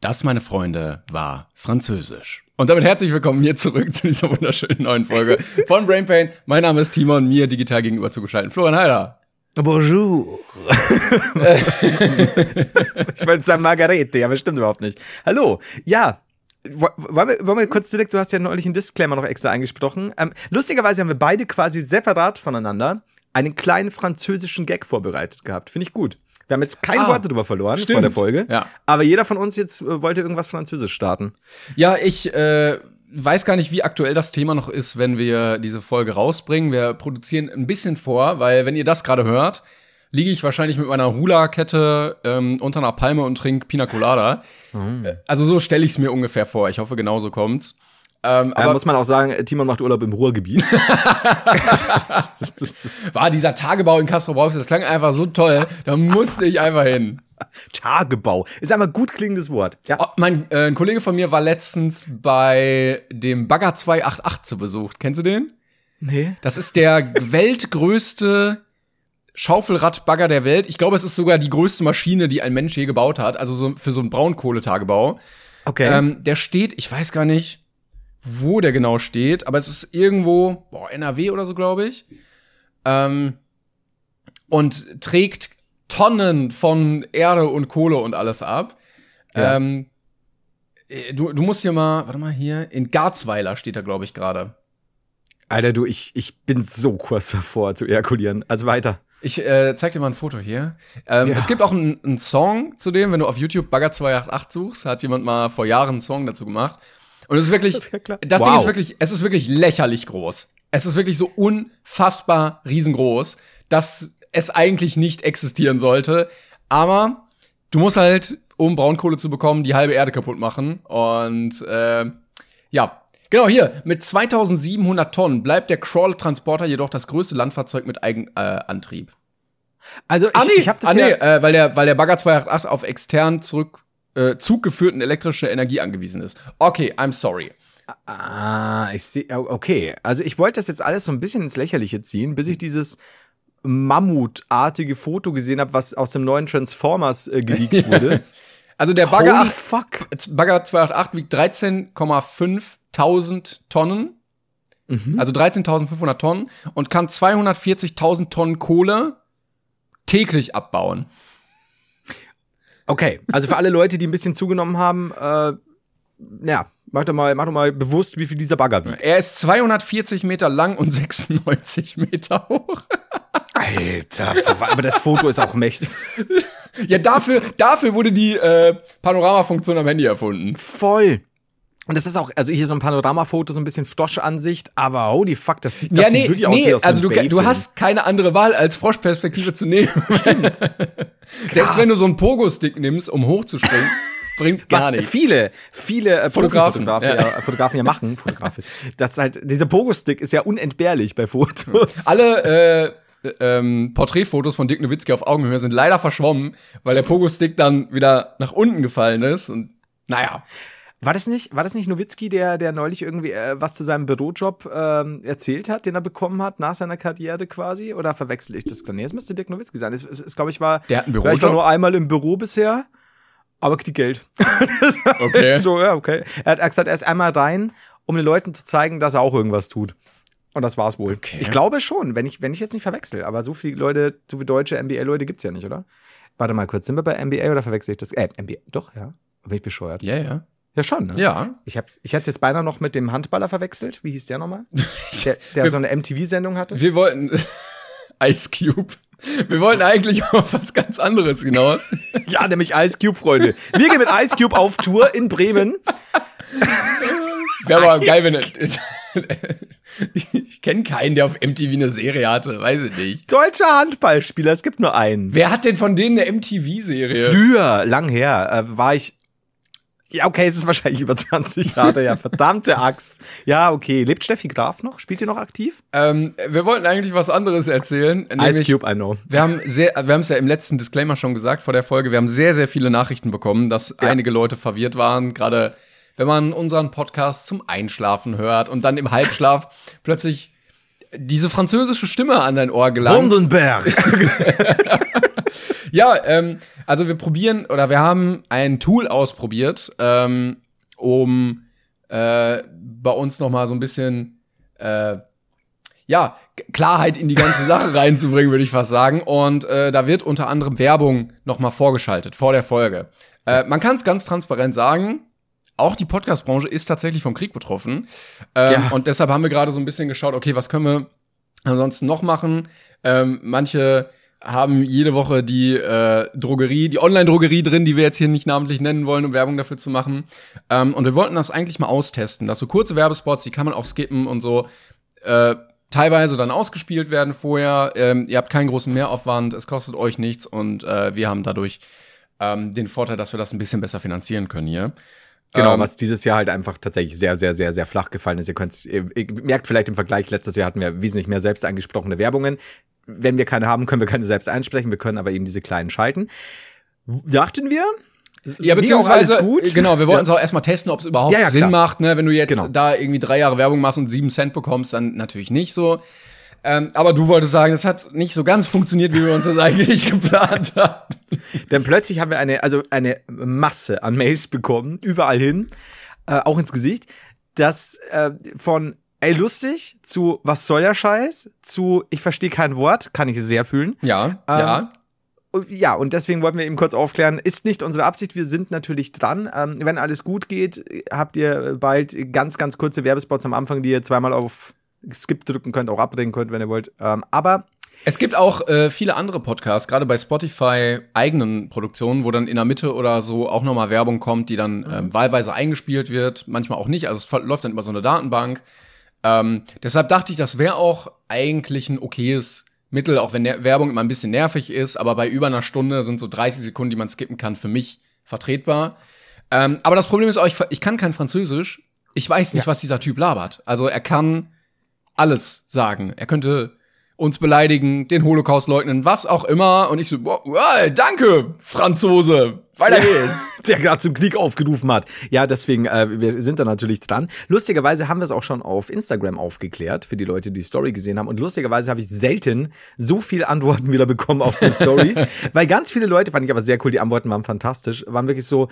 Das, meine Freunde, war Französisch. Und damit herzlich willkommen hier zurück zu dieser wunderschönen neuen Folge von Brain Pain. Mein Name ist Timon, mir digital gegenüber zugeschaltet. Florian Heider. Bonjour. ich wollte sagen Margarete, aber stimmt überhaupt nicht. Hallo. Ja, wollen wir, wollen wir kurz direkt, du hast ja neulich einen Disclaimer noch extra eingesprochen. Ähm, lustigerweise haben wir beide quasi separat voneinander einen kleinen französischen Gag vorbereitet gehabt. Finde ich gut. Wir haben jetzt kein ah, Wort darüber verloren stimmt. vor der Folge. Ja. Aber jeder von uns jetzt äh, wollte irgendwas Französisch starten. Ja, ich äh, weiß gar nicht, wie aktuell das Thema noch ist, wenn wir diese Folge rausbringen. Wir produzieren ein bisschen vor, weil wenn ihr das gerade hört, liege ich wahrscheinlich mit meiner Hula-Kette ähm, unter einer Palme und trinke Pina Colada. Mhm. Also so stelle ich es mir ungefähr vor. Ich hoffe, genauso kommt's. Ähm, aber muss man auch sagen, Timon macht Urlaub im Ruhrgebiet. War dieser Tagebau in Castro Brauxel, das klang einfach so toll, da musste ich einfach hin. Tagebau ist einmal gut klingendes Wort. Ja. Oh, mein äh, ein Kollege von mir war letztens bei dem Bagger 288 zu Besuch. Kennst du den? Nee. Das ist der weltgrößte Schaufelradbagger der Welt. Ich glaube, es ist sogar die größte Maschine, die ein Mensch je gebaut hat. Also so für so einen Braunkohletagebau. Okay. Ähm, der steht, ich weiß gar nicht, wo der genau steht, aber es ist irgendwo, boah, NRW oder so, glaube ich. Ähm, und trägt Tonnen von Erde und Kohle und alles ab. Ja. Ähm, äh, du, du musst hier mal, warte mal hier, in Garzweiler steht er, glaube ich, gerade. Alter, du, ich, ich bin so kurz davor zu ejakulieren. Also weiter. Ich äh, zeig dir mal ein Foto hier. Ähm, ja. Es gibt auch einen, einen Song zu dem, wenn du auf YouTube Bagger 288 suchst, hat jemand mal vor Jahren einen Song dazu gemacht. Und es ist wirklich, das, das wow. Ding ist wirklich, es ist wirklich lächerlich groß. Es ist wirklich so unfassbar riesengroß, dass es eigentlich nicht existieren sollte. Aber du musst halt, um Braunkohle zu bekommen, die halbe Erde kaputt machen. Und äh, ja, Genau, hier, mit 2700 Tonnen bleibt der Crawl-Transporter jedoch das größte Landfahrzeug mit Eigenantrieb. Äh, also ich, ah, nee, ich habe das ah, nee, äh, weil der weil der Bagger 288 auf extern zurück äh, zuggeführten elektrische Energie angewiesen ist. Okay, I'm sorry. Ah, ich sehe, okay. Also ich wollte das jetzt alles so ein bisschen ins Lächerliche ziehen, bis ich dieses Mammutartige Foto gesehen habe, was aus dem neuen Transformers äh, geleakt wurde. also der Bagger, 8, fuck. Bagger 288 wiegt 13,5 Tonnen. Mhm. Also 13.500 Tonnen und kann 240.000 Tonnen Kohle täglich abbauen. Okay, also für alle Leute, die ein bisschen zugenommen haben, äh, ja, mach doch mal, mach doch mal bewusst, wie viel dieser Bagger wiegt. Er ist 240 Meter lang und 96 Meter hoch. Alter, aber das Foto ist auch mächtig. ja, dafür, dafür wurde die äh, Panoramafunktion am Handy erfunden. Voll. Und das ist auch, also hier so ein Panoramafoto, so ein bisschen Frosch-Ansicht, aber holy fuck, das, das ja, nee, sieht wirklich nee, aus wie aus Also du, du hast keine andere Wahl, als Froschperspektive zu nehmen. Stimmt. Selbst wenn du so einen Pogo-Stick nimmst, um hochzuspringen, bringt gar Was nichts. viele, viele äh, Fotografen, Fotografen, ja. Ja, Fotografen ja machen, Fotografen. das halt, dieser Pogo-Stick ist ja unentbehrlich bei Fotos. Alle, äh, ähm, Porträtfotos von Dick Nowitzki auf Augenhöhe sind leider verschwommen, weil der Pogo-Stick dann wieder nach unten gefallen ist und naja. War das nicht, war das nicht Nowitzki, der, der neulich irgendwie äh, was zu seinem Bürojob ähm, erzählt hat, den er bekommen hat nach seiner Karriere quasi? Oder verwechsel ich das? Nee, es müsste Dirk Nowitzki sein. Es, es, es glaube ich, war, der hat ein Bürojob? ich war nur einmal im Büro bisher, aber kriegt Geld. okay. so, ja, okay. Er hat gesagt, er ist einmal rein, um den Leuten zu zeigen, dass er auch irgendwas tut. Und das war's wohl. Okay. Ich glaube schon, wenn ich, wenn ich jetzt nicht verwechsel. Aber so viele Leute, so viele deutsche NBA-Leute gibt's ja nicht, oder? Warte mal kurz, sind wir bei NBA oder verwechsel ich das? Äh, NBA, doch, ja. Bin ich bescheuert? Ja, ja. Ja, schon, ne? Ja. Ich, hab, ich hatte jetzt beinahe noch mit dem Handballer verwechselt. Wie hieß der nochmal? Der, der so eine MTV-Sendung hatte. Wir wollten Ice Cube. Wir wollten eigentlich auf was ganz anderes hinaus. ja, nämlich Ice Cube, Freunde. Wir gehen mit Ice Cube auf Tour in Bremen. Wäre aber geil, wenn Ich kenne keinen, der auf MTV eine Serie hatte, weiß ich nicht. Deutscher Handballspieler, es gibt nur einen. Wer hat denn von denen eine MTV-Serie? Früher, lang her, äh, war ich ja, okay, es ist wahrscheinlich über 20 Jahre, ja, verdammte Axt. Ja, okay. Lebt Steffi Graf noch? Spielt ihr noch aktiv? Ähm, wir wollten eigentlich was anderes erzählen. Ice Cube, I know. Wir haben sehr, wir haben es ja im letzten Disclaimer schon gesagt vor der Folge, wir haben sehr, sehr viele Nachrichten bekommen, dass ja. einige Leute verwirrt waren, gerade wenn man unseren Podcast zum Einschlafen hört und dann im Halbschlaf plötzlich diese französische Stimme an dein Ohr gelangt. Bundenberg. ja, ähm, also wir probieren oder wir haben ein Tool ausprobiert, ähm, um äh, bei uns noch mal so ein bisschen äh, ja Klarheit in die ganze Sache reinzubringen, würde ich fast sagen. Und äh, da wird unter anderem Werbung noch mal vorgeschaltet vor der Folge. Äh, man kann es ganz transparent sagen. Auch die Podcast-Branche ist tatsächlich vom Krieg betroffen. Ähm, ja. Und deshalb haben wir gerade so ein bisschen geschaut, okay, was können wir ansonsten noch machen? Ähm, manche haben jede Woche die äh, Drogerie, die Online-Drogerie drin, die wir jetzt hier nicht namentlich nennen wollen, um Werbung dafür zu machen. Ähm, und wir wollten das eigentlich mal austesten, dass so kurze Werbespots, die kann man auch skippen und so, äh, teilweise dann ausgespielt werden vorher. Ähm, ihr habt keinen großen Mehraufwand, es kostet euch nichts und äh, wir haben dadurch ähm, den Vorteil, dass wir das ein bisschen besser finanzieren können hier. Genau, ähm, was dieses Jahr halt einfach tatsächlich sehr, sehr, sehr, sehr flach gefallen ist. Ihr könnt, ihr, ihr merkt vielleicht im Vergleich, letztes Jahr hatten wir wesentlich mehr selbst angesprochene Werbungen wenn wir keine haben, können wir keine selbst einsprechen. Wir können aber eben diese kleinen schalten. Dachten wir, ja, beziehungsweise, gut. genau, wir wollten es ja. auch erstmal testen, ob es überhaupt ja, ja, Sinn macht, ne? Wenn du jetzt genau. da irgendwie drei Jahre Werbung machst und sieben Cent bekommst, dann natürlich nicht so. Ähm, aber du wolltest sagen, es hat nicht so ganz funktioniert, wie wir uns das eigentlich geplant haben. Denn plötzlich haben wir eine, also eine Masse an Mails bekommen, überall hin, äh, auch ins Gesicht, das äh, von ey, lustig, zu was soll der Scheiß, zu ich verstehe kein Wort, kann ich sehr fühlen. Ja, ähm, ja. Ja, und deswegen wollten wir eben kurz aufklären, ist nicht unsere Absicht, wir sind natürlich dran. Ähm, wenn alles gut geht, habt ihr bald ganz, ganz kurze Werbespots am Anfang, die ihr zweimal auf Skip drücken könnt, auch abbrechen könnt, wenn ihr wollt. Ähm, aber es gibt auch äh, viele andere Podcasts, gerade bei Spotify eigenen Produktionen, wo dann in der Mitte oder so auch nochmal Werbung kommt, die dann mhm. ähm, wahlweise eingespielt wird, manchmal auch nicht. Also es läuft dann über so eine Datenbank. Ähm, deshalb dachte ich, das wäre auch eigentlich ein okayes Mittel, auch wenn der Werbung immer ein bisschen nervig ist, aber bei über einer Stunde sind so 30 Sekunden, die man skippen kann, für mich vertretbar. Ähm, aber das Problem ist auch, ich, ich, kann kein Französisch. Ich weiß nicht, ja. was dieser Typ labert. Also er kann alles sagen. Er könnte uns beleidigen, den Holocaust leugnen, was auch immer. Und ich so, wow, danke, Franzose. Weiter geht's. Der gerade zum Krieg aufgerufen hat. Ja, deswegen, äh, wir sind da natürlich dran. Lustigerweise haben wir es auch schon auf Instagram aufgeklärt, für die Leute, die die Story gesehen haben. Und lustigerweise habe ich selten so viele Antworten wieder bekommen auf die Story. weil ganz viele Leute, fand ich aber sehr cool, die Antworten waren fantastisch, waren wirklich so,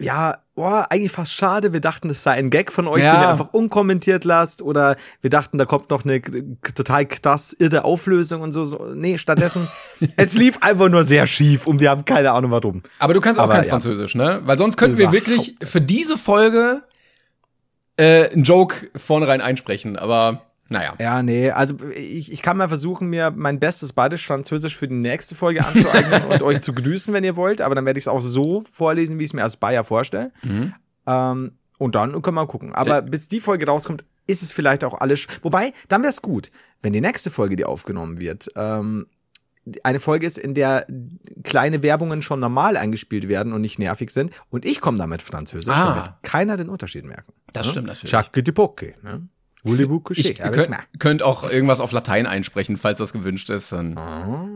ja, oh, eigentlich fast schade. Wir dachten, das sei ein Gag von euch, ja. den ihr einfach unkommentiert lasst. Oder wir dachten, da kommt noch eine total krass irre Auflösung und so. Nee, stattdessen, es lief einfach nur sehr schief und wir haben keine Ahnung warum. Aber du kannst auch Aber, kein ja. Französisch, ne? Weil sonst könnten wir wirklich für diese Folge äh, einen Joke vornherein einsprechen. Aber naja. Ja, nee, also ich, ich kann mal versuchen, mir mein bestes Badisch-Französisch für die nächste Folge anzueignen und euch zu grüßen, wenn ihr wollt, aber dann werde ich es auch so vorlesen, wie ich es mir als Bayer vorstelle. Mhm. Ähm, und dann können wir mal gucken. Aber ja. bis die Folge rauskommt, ist es vielleicht auch alles. Wobei, dann wäre es gut, wenn die nächste Folge, die aufgenommen wird, ähm, eine Folge ist, in der kleine Werbungen schon normal eingespielt werden und nicht nervig sind. Und ich komme damit Französisch, ah. wird keiner den Unterschied merken. Das stimmt natürlich. Chaque de poke, ne? Ich könnt, könnt auch irgendwas auf Latein einsprechen, falls das gewünscht ist. Dann, ah.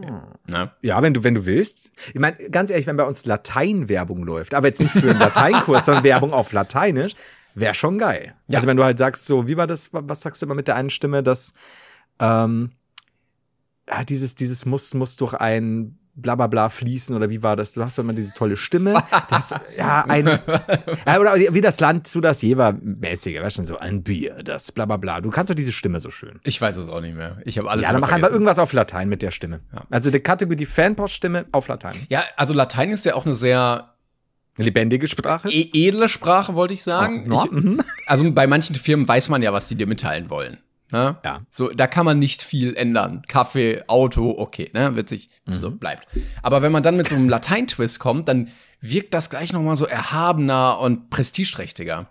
ja, ja, wenn du, wenn du willst. Ich meine, ganz ehrlich, wenn bei uns Latein-Werbung läuft, aber jetzt nicht für einen Lateinkurs, sondern Werbung auf Lateinisch, wäre schon geil. Ja. Also wenn du halt sagst, so, wie war das, was sagst du immer mit der einen Stimme, dass ähm, ja, dieses, dieses muss, muss durch ein bla bla bla fließen oder wie war das? Du hast doch immer diese tolle Stimme. Das, ja, ein, ja, oder wie das Land zu das Jever-mäßige, weißt du, so ein Bier, das bla bla bla. Du kannst doch diese Stimme so schön. Ich weiß es auch nicht mehr. Ich habe alles Ja, dann mach einfach irgendwas auf Latein mit der Stimme. Ja. Also die Kategorie die Fanpost-Stimme auf Latein. Ja, also Latein ist ja auch eine sehr Lebendige Sprache? E edle Sprache, wollte ich sagen. Oh, no. ich, also bei manchen Firmen weiß man ja, was die dir mitteilen wollen. Ne? Ja. So, da kann man nicht viel ändern. Kaffee, Auto, okay, ne, wird sich mhm. so bleibt. Aber wenn man dann mit so einem Latein-Twist kommt, dann wirkt das gleich noch mal so erhabener und prestigeträchtiger.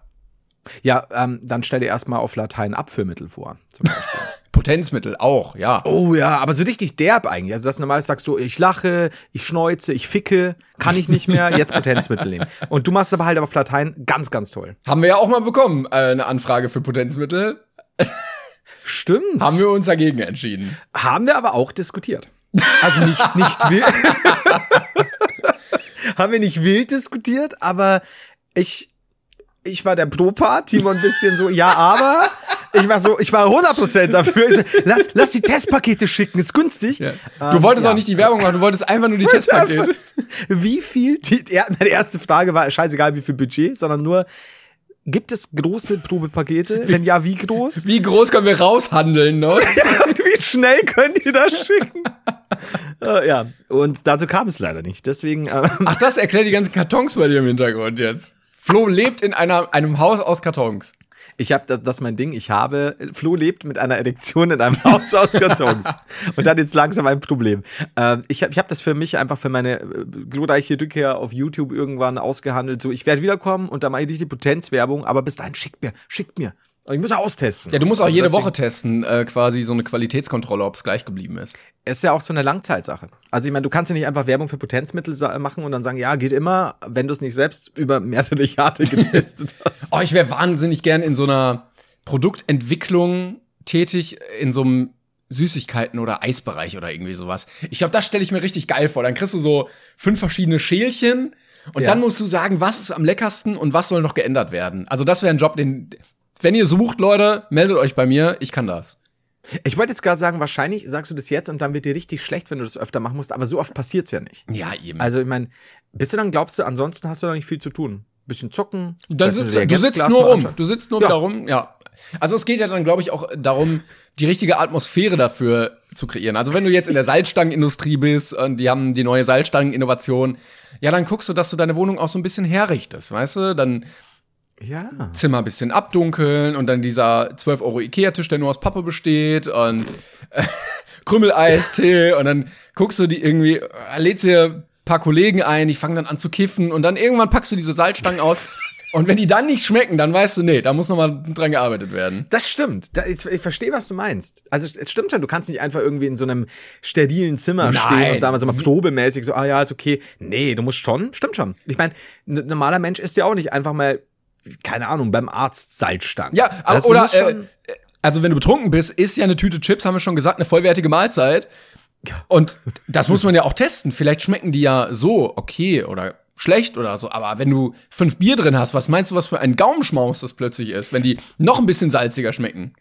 Ja, ähm, dann stell dir erstmal auf Latein Abführmittel vor, zum Beispiel. Potenzmittel auch, ja. Oh ja, aber so richtig derb eigentlich. Also, dass du normal sagst so, ich lache, ich schneuze, ich ficke, kann ich nicht mehr, jetzt Potenzmittel nehmen. Und du machst aber halt auf Latein ganz, ganz toll. Haben wir ja auch mal bekommen, äh, eine Anfrage für Potenzmittel. Stimmt. Haben wir uns dagegen entschieden. Haben wir aber auch diskutiert. Also nicht, nicht wild. haben wir nicht wild diskutiert, aber ich, ich war der Pro-Part, Timon ein bisschen so, ja, aber. Ich war so, ich war 100% dafür. So, lass, lass die Testpakete schicken, ist günstig. Ja. Du ähm, wolltest ja. auch nicht die Werbung machen, du wolltest einfach nur die Testpakete. Wie viel? Die, ja, meine erste Frage war scheißegal, wie viel Budget, sondern nur, Gibt es große Probepakete? Wenn ja, wie groß? Wie groß können wir raushandeln, ne? wie schnell könnt ihr das schicken? uh, ja, und dazu kam es leider nicht. Deswegen. Ähm Ach, das erklärt die ganzen Kartons bei dir im Hintergrund jetzt. Flo lebt in einer, einem Haus aus Kartons. Ich habe das, das ist mein Ding. Ich habe Flo lebt mit einer Erektion in einem Haus aus Kartons und dann ist langsam ein Problem. Ähm, ich habe ich hab das für mich einfach für meine äh, glorreiche Rückkehr auf YouTube irgendwann ausgehandelt. So, ich werde wiederkommen und dann mache ich die Potenzwerbung, aber bis dahin schickt mir, schickt mir. Ich muss austesten. Ja, du musst auch also jede Woche testen, äh, quasi so eine Qualitätskontrolle, ob es gleich geblieben ist. Es ist ja auch so eine Langzeitsache. Also ich meine, du kannst ja nicht einfach Werbung für Potenzmittel machen und dann sagen, ja, geht immer, wenn du es nicht selbst über mehrere Jahre getestet hast. oh, ich wäre wahnsinnig gern in so einer Produktentwicklung tätig, in so einem Süßigkeiten oder Eisbereich oder irgendwie sowas. Ich glaube, das stelle ich mir richtig geil vor. Dann kriegst du so fünf verschiedene Schälchen und ja. dann musst du sagen, was ist am leckersten und was soll noch geändert werden. Also das wäre ein Job, den wenn ihr sucht, Leute, meldet euch bei mir. Ich kann das. Ich wollte jetzt gerade sagen, wahrscheinlich sagst du das jetzt und dann wird dir richtig schlecht, wenn du das öfter machen musst, aber so oft passiert es ja nicht. Ja, eben. Also, ich meine, bist du dann, glaubst du, ansonsten hast du da nicht viel zu tun? Bisschen zocken. Dann sitzt, du, du sitzt nur rum. Du sitzt nur ja. wieder rum, ja. Also es geht ja dann, glaube ich, auch darum, die richtige Atmosphäre dafür zu kreieren. Also wenn du jetzt in der Salzstangenindustrie bist und die haben die neue Salzstangeninnovation, ja, dann guckst du, dass du deine Wohnung auch so ein bisschen herrichtest, weißt du? Dann ja. Zimmer ein bisschen abdunkeln und dann dieser 12 Euro Ikea-Tisch, der nur aus Pappe besteht und äh, Krümmeleistee und dann guckst du die irgendwie, äh, lädst dir ein paar Kollegen ein, die fangen dann an zu kiffen und dann irgendwann packst du diese Salzstangen aus. Und wenn die dann nicht schmecken, dann weißt du, nee, da muss noch mal dran gearbeitet werden. Das stimmt. Ich, ich verstehe, was du meinst. Also es stimmt schon, du kannst nicht einfach irgendwie in so einem sterilen Zimmer Nein. stehen und da mal so mal probemäßig so, ah ja, ist okay. Nee, du musst schon, stimmt schon. Ich meine, ein normaler Mensch ist ja auch nicht einfach mal keine Ahnung, beim Arzt Salzstangen. Ja, aber, oder, äh, also wenn du betrunken bist, ist ja eine Tüte Chips, haben wir schon gesagt, eine vollwertige Mahlzeit. Und das muss man ja auch testen. Vielleicht schmecken die ja so okay oder schlecht oder so. Aber wenn du fünf Bier drin hast, was meinst du, was für ein Gaumenschmaus das plötzlich ist, wenn die noch ein bisschen salziger schmecken?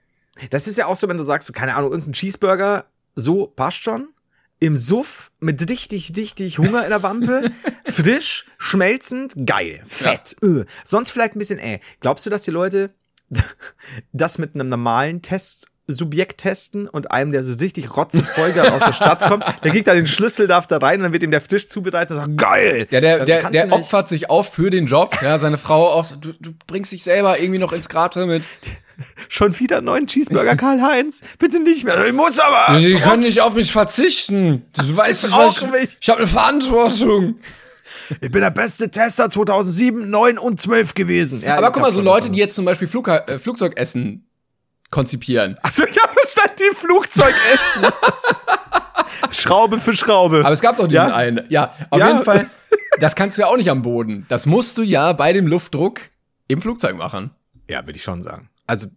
Das ist ja auch so, wenn du sagst, so, keine Ahnung, irgendein Cheeseburger, so passt schon im Suff mit richtig, richtig Hunger in der Wampe, frisch, schmelzend, geil, fett. Ja. Sonst vielleicht ein bisschen, äh. Glaubst du, dass die Leute das mit einem normalen Test Subjekt testen und einem, der so richtig rotzig Vollgas aus der Stadt kommt, der kriegt da den Schlüssel, darf da rein und dann wird ihm der Fisch zubereitet und sagt, geil! Ja, der, der, der opfert sich auf für den Job, ja, seine Frau auch, du, du bringst dich selber irgendwie noch ins Grate mit. Schon wieder einen neuen Cheeseburger, Karl-Heinz? Bitte nicht mehr. Ich muss aber. Sie können nicht auf mich verzichten. Du weißt nicht, was ich, ich habe eine Verantwortung. Ich bin der beste Tester 2007, 9 und 12 gewesen. Ja, aber guck mal, so Leute, die jetzt zum Beispiel Flug, äh, Flugzeugessen konzipieren. Achso, ich habe verstanden, die Flugzeugessen. Schraube für Schraube. Aber es gab doch diesen ja? einen. Ja, auf ja. jeden Fall. Das kannst du ja auch nicht am Boden. Das musst du ja bei dem Luftdruck im Flugzeug machen. Ja, würde ich schon sagen also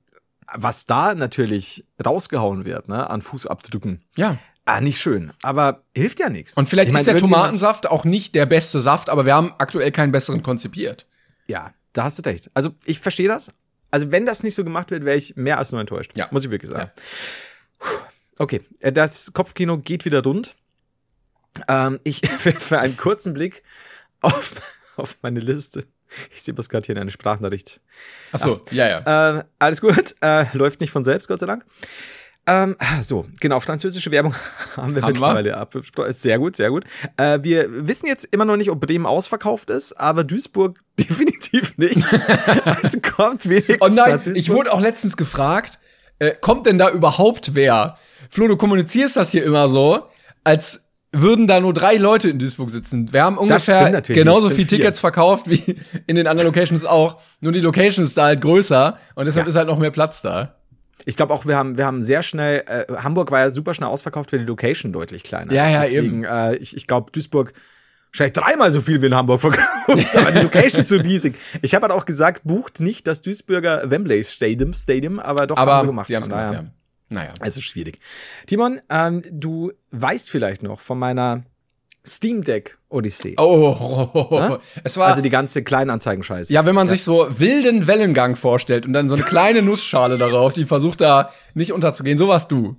was da natürlich rausgehauen wird, ne, an Fußabdrücken. Ja. Ah, nicht schön, aber hilft ja nichts. Und vielleicht ich mein, ist der Tomatensaft auch nicht der beste Saft, aber wir haben aktuell keinen besseren konzipiert. Ja, da hast du recht. Also, ich verstehe das. Also, wenn das nicht so gemacht wird, wäre ich mehr als nur enttäuscht. Ja. Muss ich wirklich sagen. Ja. Okay, äh, das Kopfkino geht wieder rund. Ähm, ich für einen kurzen Blick auf, auf meine Liste ich sehe das gerade hier in einer Sprachnachricht. Ach so, ah, ja, ja. Äh, alles gut. Äh, läuft nicht von selbst, Gott sei Dank. Ähm, so, genau, französische Werbung haben wir haben mittlerweile abgesprochen. Sehr gut, sehr gut. Äh, wir wissen jetzt immer noch nicht, ob Bremen ausverkauft ist, aber Duisburg definitiv nicht. also kommt wenigstens. Oh nein, ich wurde auch letztens gefragt, äh, kommt denn da überhaupt wer? Flo, du kommunizierst das hier immer so, als würden da nur drei Leute in Duisburg sitzen. Wir haben ungefähr genauso viel Tickets verkauft wie in den anderen Locations auch. Nur die Location ist da halt größer und deshalb ja. ist halt noch mehr Platz da. Ich glaube auch, wir haben, wir haben sehr schnell, äh, Hamburg war ja super schnell ausverkauft, weil die Location deutlich kleiner ja, ist. Ja, Deswegen, eben. Äh, ich ich glaube, Duisburg wahrscheinlich dreimal so viel wie in Hamburg verkauft, aber die Location ist so riesig. Ich habe halt auch gesagt, bucht nicht das Duisburger Wembley Stadium, Stadium aber doch aber haben sie gemacht. Sie haben es gemacht, ja. Naja. Es ist schwierig. Timon, ähm, du weißt vielleicht noch von meiner Steam Deck Odyssee. Oh, oh, oh, oh. es war also die ganze Kleinanzeigen-Scheiße. Ja, wenn man ja. sich so wilden Wellengang vorstellt und dann so eine kleine Nussschale darauf, die versucht da nicht unterzugehen, so warst du.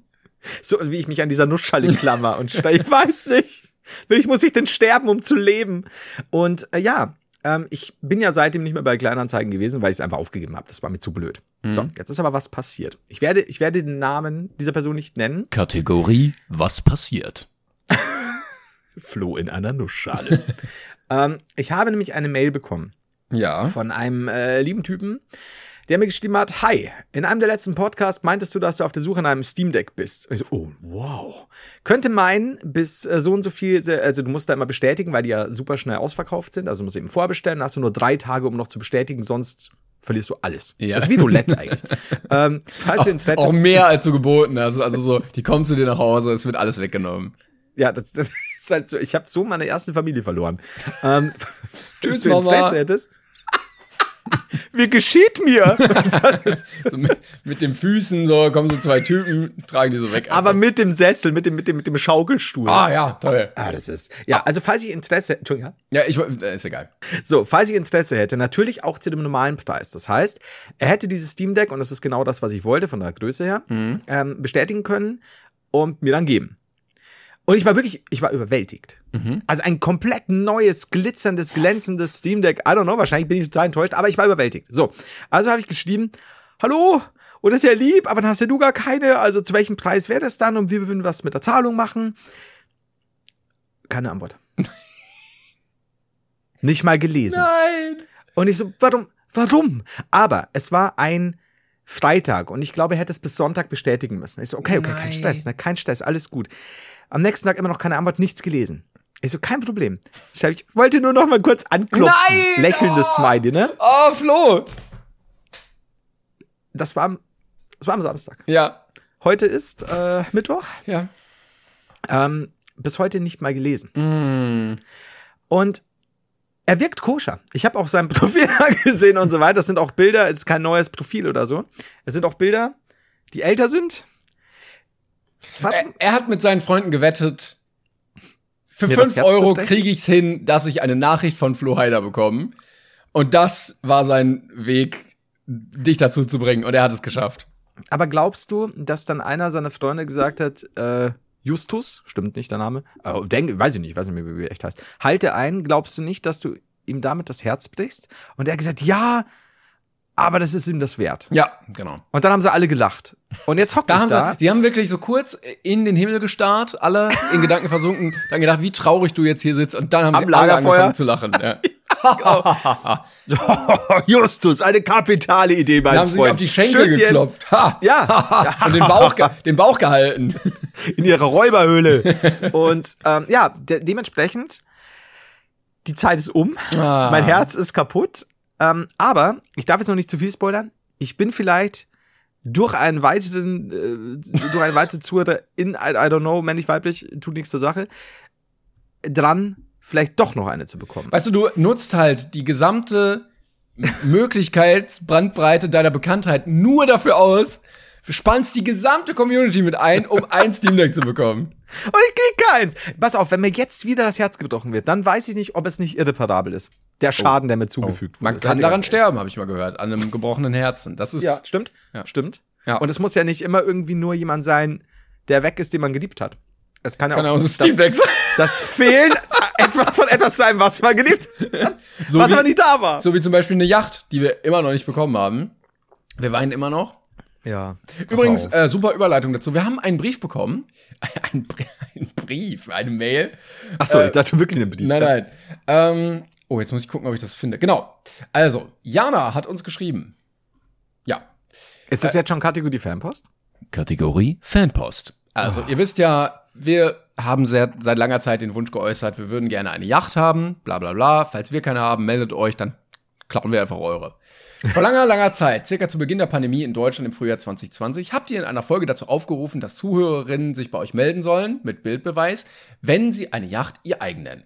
So wie ich mich an dieser Nussschale klammer und ich weiß nicht. Ich muss ich denn sterben, um zu leben? Und äh, ja, ähm, ich bin ja seitdem nicht mehr bei Kleinanzeigen gewesen, weil ich es einfach aufgegeben habe. Das war mir zu blöd. Mhm. So, jetzt ist aber was passiert. Ich werde, ich werde den Namen dieser Person nicht nennen. Kategorie, was passiert? Floh in einer Nussschale. ähm, ich habe nämlich eine Mail bekommen. Ja. Von einem äh, lieben Typen, der mir geschrieben hat, Hi, in einem der letzten Podcasts meintest du, dass du auf der Suche nach einem Steam Deck bist. Und ich so, oh, wow. Könnte meinen, bis äh, so und so viel, also du musst da immer bestätigen, weil die ja super schnell ausverkauft sind. Also du musst eben vorbestellen, hast du nur drei Tage, um noch zu bestätigen, sonst verlierst du alles. Ja. Das ist wie Roulette eigentlich. ähm, falls auch, du auch mehr als du geboten hast. Also so, die kommen zu dir nach Hause, es wird alles weggenommen. Ja, das, das ist halt so. Ich habe so meine erste Familie verloren. Ähm, Tschüss, du Mama. Interesse hättest. Wie geschieht mir? so mit, mit den Füßen, so kommen so zwei Typen, tragen die so weg. Aber einfach. mit dem Sessel, mit dem, mit dem, mit dem Schaukelstuhl. Ah, ja, toll. Ah, das ist. Ja, also falls ich Interesse, Entschuldigung, ja? Ja, ich, äh, ist egal. So, falls ich Interesse hätte, natürlich auch zu dem normalen Preis. Das heißt, er hätte dieses Steam Deck, und das ist genau das, was ich wollte, von der Größe her, mhm. ähm, bestätigen können und mir dann geben. Und ich war wirklich, ich war überwältigt. Mhm. Also ein komplett neues, glitzerndes, glänzendes Steam Deck. I don't know, wahrscheinlich bin ich total enttäuscht, aber ich war überwältigt. So, also habe ich geschrieben, hallo, und das ist ja lieb, aber dann hast ja du gar keine. Also zu welchem Preis wäre das dann und wir würden was mit der Zahlung machen? Keine Antwort. Nicht mal gelesen. Nein. Und ich so, warum, warum? Aber es war ein Freitag und ich glaube, er hätte es bis Sonntag bestätigen müssen. Ich so, okay, okay, Nein. kein Stress, ne, kein Stress, alles gut. Am nächsten Tag immer noch keine Antwort, nichts gelesen. Ich so, kein Problem. Schreib ich, wollte nur noch mal kurz anklopfen. Nein! Lächelndes oh! Smiley, ne? Oh, Flo! Das war, am, das war am Samstag. Ja. Heute ist äh, Mittwoch. Ja. Ähm, bis heute nicht mal gelesen. Mm. Und er wirkt koscher. Ich habe auch sein Profil gesehen und so weiter. Das sind auch Bilder, es ist kein neues Profil oder so. Es sind auch Bilder, die älter sind, er, er, hat mit seinen Freunden gewettet, für 5 Euro kriege ich's hin, dass ich eine Nachricht von Flo Heider bekomme. Und das war sein Weg, dich dazu zu bringen. Und er hat es geschafft. Aber glaubst du, dass dann einer seiner Freunde gesagt hat, äh, Justus, stimmt nicht der Name, äh, denk, weiß ich nicht, weiß nicht mehr, wie er echt heißt, halte ein, glaubst du nicht, dass du ihm damit das Herz brichst? Und er hat gesagt, ja, aber das ist ihm das wert. Ja, genau. Und dann haben sie alle gelacht. Und jetzt hockt da haben da. Sie, die haben wirklich so kurz in den Himmel gestarrt, alle in Gedanken versunken, dann gedacht, wie traurig du jetzt hier sitzt. Und dann haben Am sie alle angefangen zu lachen. Ja. Justus, eine kapitale Idee, mein Freund. haben sich auf die Schenkel Stößchen. geklopft. Ha. Ja. Und den Bauch, den Bauch gehalten. In ihrer Räuberhöhle. Und ähm, ja, de dementsprechend, die Zeit ist um. Ah. Mein Herz ist kaputt. Ähm, aber ich darf jetzt noch nicht zu viel spoilern. Ich bin vielleicht durch einen weiteren, äh, durch eine weitere Zuhörer in, I, I don't know, männlich, weiblich, tut nichts zur Sache, dran, vielleicht doch noch eine zu bekommen. Weißt du, du nutzt halt die gesamte Möglichkeitsbrandbreite deiner Bekanntheit nur dafür aus, spannst die gesamte Community mit ein, um ein Steam Deck zu bekommen. Und ich krieg keins. Pass auf, wenn mir jetzt wieder das Herz gebrochen wird, dann weiß ich nicht, ob es nicht irreparabel ist. Der oh. Schaden, oh. der mir zugefügt oh. wurde. Man kann daran sterben, habe ich mal gehört, an einem gebrochenen Herzen. Das ist Ja, stimmt. Ja. Stimmt. Ja. Und es muss ja nicht immer irgendwie nur jemand sein, der weg ist, den man geliebt hat. Es kann ja kann auch, auch das, sein. das Fehlen etwas von etwas sein, was man geliebt hat, so was wie, aber nicht da war. So wie zum Beispiel eine Yacht, die wir immer noch nicht bekommen haben. Wir weinen immer noch. Ja. Übrigens, äh, super Überleitung dazu. Wir haben einen Brief bekommen. Ein, ein Brief, eine Mail. Achso, äh, ich dachte wirklich einen Brief. Nein, nein. Ähm, oh, jetzt muss ich gucken, ob ich das finde. Genau. Also, Jana hat uns geschrieben. Ja. Ist das äh, jetzt schon Kategorie Fanpost? Kategorie Fanpost. Also, oh. ihr wisst ja, wir haben sehr, seit langer Zeit den Wunsch geäußert, wir würden gerne eine Yacht haben, bla bla bla. Falls wir keine haben, meldet euch, dann klauen wir einfach eure. Vor langer, langer Zeit, circa zu Beginn der Pandemie in Deutschland im Frühjahr 2020, habt ihr in einer Folge dazu aufgerufen, dass Zuhörerinnen sich bei euch melden sollen, mit Bildbeweis, wenn sie eine Yacht ihr eigen nennen.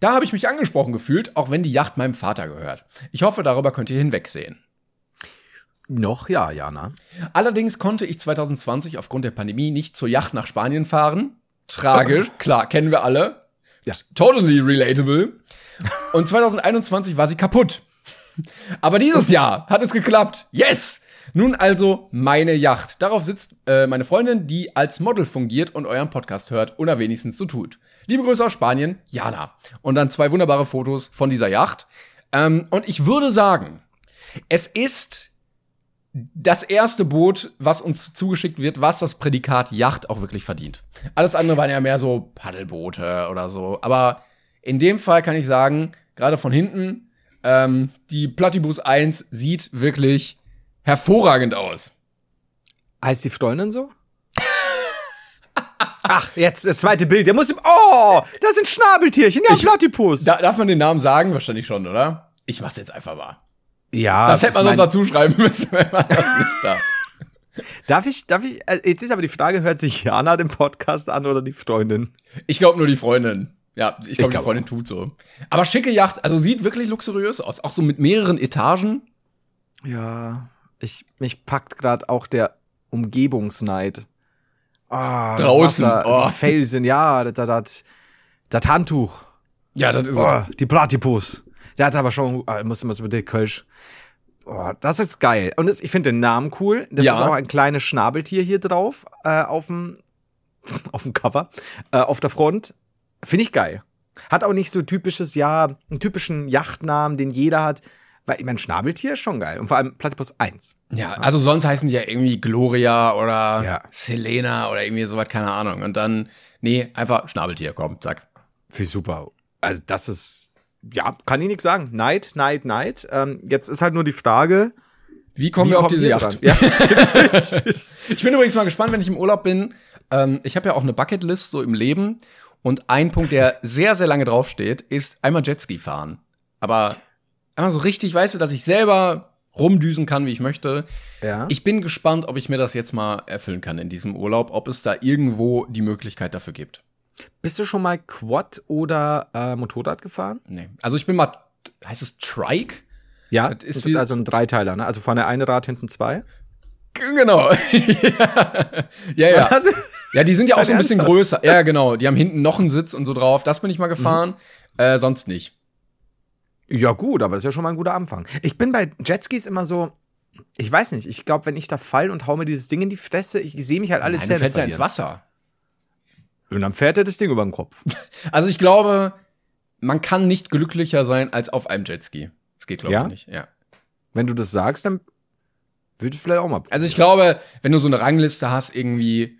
Da habe ich mich angesprochen gefühlt, auch wenn die Yacht meinem Vater gehört. Ich hoffe, darüber könnt ihr hinwegsehen. Noch ja, Jana. Allerdings konnte ich 2020 aufgrund der Pandemie nicht zur Yacht nach Spanien fahren. Tragisch, klar, kennen wir alle. ja. totally relatable. Und 2021 war sie kaputt. Aber dieses Jahr hat es geklappt. Yes! Nun also meine Yacht. Darauf sitzt äh, meine Freundin, die als Model fungiert und euren Podcast hört oder wenigstens so tut. Liebe Grüße aus Spanien, Jana. Und dann zwei wunderbare Fotos von dieser Yacht. Ähm, und ich würde sagen, es ist das erste Boot, was uns zugeschickt wird, was das Prädikat Yacht auch wirklich verdient. Alles andere waren ja mehr so Paddelboote oder so. Aber in dem Fall kann ich sagen, gerade von hinten, ähm, die Platybus 1 sieht wirklich hervorragend aus. Heißt die Freundin so? Ach, jetzt das zweite Bild. Der muss. Oh, das sind Schnabeltierchen. Ja, Platypus. Da, darf man den Namen sagen? Wahrscheinlich schon, oder? Ich mach's jetzt einfach mal. Ja. Das hätte man sonst dazu schreiben müssen, wenn man das nicht darf. Darf ich, darf ich, äh, jetzt ist aber die Frage, hört sich Jana den Podcast an oder die Freundin? Ich glaube nur die Freundin. Ja, ich glaube, glaub, die Freundin auch. tut so. Aber schicke Yacht, also sieht wirklich luxuriös aus. Auch so mit mehreren Etagen. Ja, ich, mich packt gerade auch der Umgebungsneid. Oh, Draußen. Wasser, oh. Die Felsen, ja, das, das, das Handtuch. Ja, das ist oh, Die Platypus. Der hat aber schon, oh, muss immer so mit Kölsch. Oh, das ist geil. Und das, ich finde den Namen cool. Das ja. ist auch ein kleines Schnabeltier hier drauf, äh, auf dem auf dem Cover, äh, auf der Front. Finde ich geil. Hat auch nicht so typisches, ja, einen typischen Yachtnamen, den jeder hat. Weil, ich mein, Schnabeltier ist schon geil. Und vor allem Platypus 1. Ja, also sonst heißen die ja irgendwie Gloria oder ja. Selena oder irgendwie sowas, keine Ahnung. Und dann, nee, einfach Schnabeltier, komm, zack. Ich super. Also, das ist, ja, kann ich nichts sagen. Neid, Neid, Neid. Ähm, jetzt ist halt nur die Frage, wie kommen wie wir auf diese Yacht? Ja. ich bin übrigens mal gespannt, wenn ich im Urlaub bin. Ähm, ich habe ja auch eine Bucketlist so im Leben. Und ein Punkt, der sehr, sehr lange draufsteht, ist einmal Jetski fahren. Aber einmal so richtig, weißt du, dass ich selber rumdüsen kann, wie ich möchte. Ja. Ich bin gespannt, ob ich mir das jetzt mal erfüllen kann in diesem Urlaub, ob es da irgendwo die Möglichkeit dafür gibt. Bist du schon mal Quad oder äh, Motorrad gefahren? Nee. Also ich bin mal, heißt es Trike? Ja, das ist wie, also ein Dreiteiler, ne? Also vorne eine Rad, hinten zwei. Genau. ja, ja. Ja, die sind ja auch so ein bisschen größer. Ja, genau. Die haben hinten noch einen Sitz und so drauf. Das bin ich mal gefahren. Mhm. Äh, sonst nicht. Ja, gut, aber das ist ja schon mal ein guter Anfang. Ich bin bei Jetskis immer so, ich weiß nicht, ich glaube, wenn ich da fall und hau mir dieses Ding in die Fresse, ich sehe mich halt alle Nein, Zähne. Dann fällt er ins Wasser. Und dann fährt er das Ding über den Kopf. Also ich glaube, man kann nicht glücklicher sein als auf einem Jetski. Das geht, glaube ja? ich, nicht. Ja. Wenn du das sagst, dann würde ich vielleicht auch mal. Also ich glaube, wenn du so eine Rangliste hast, irgendwie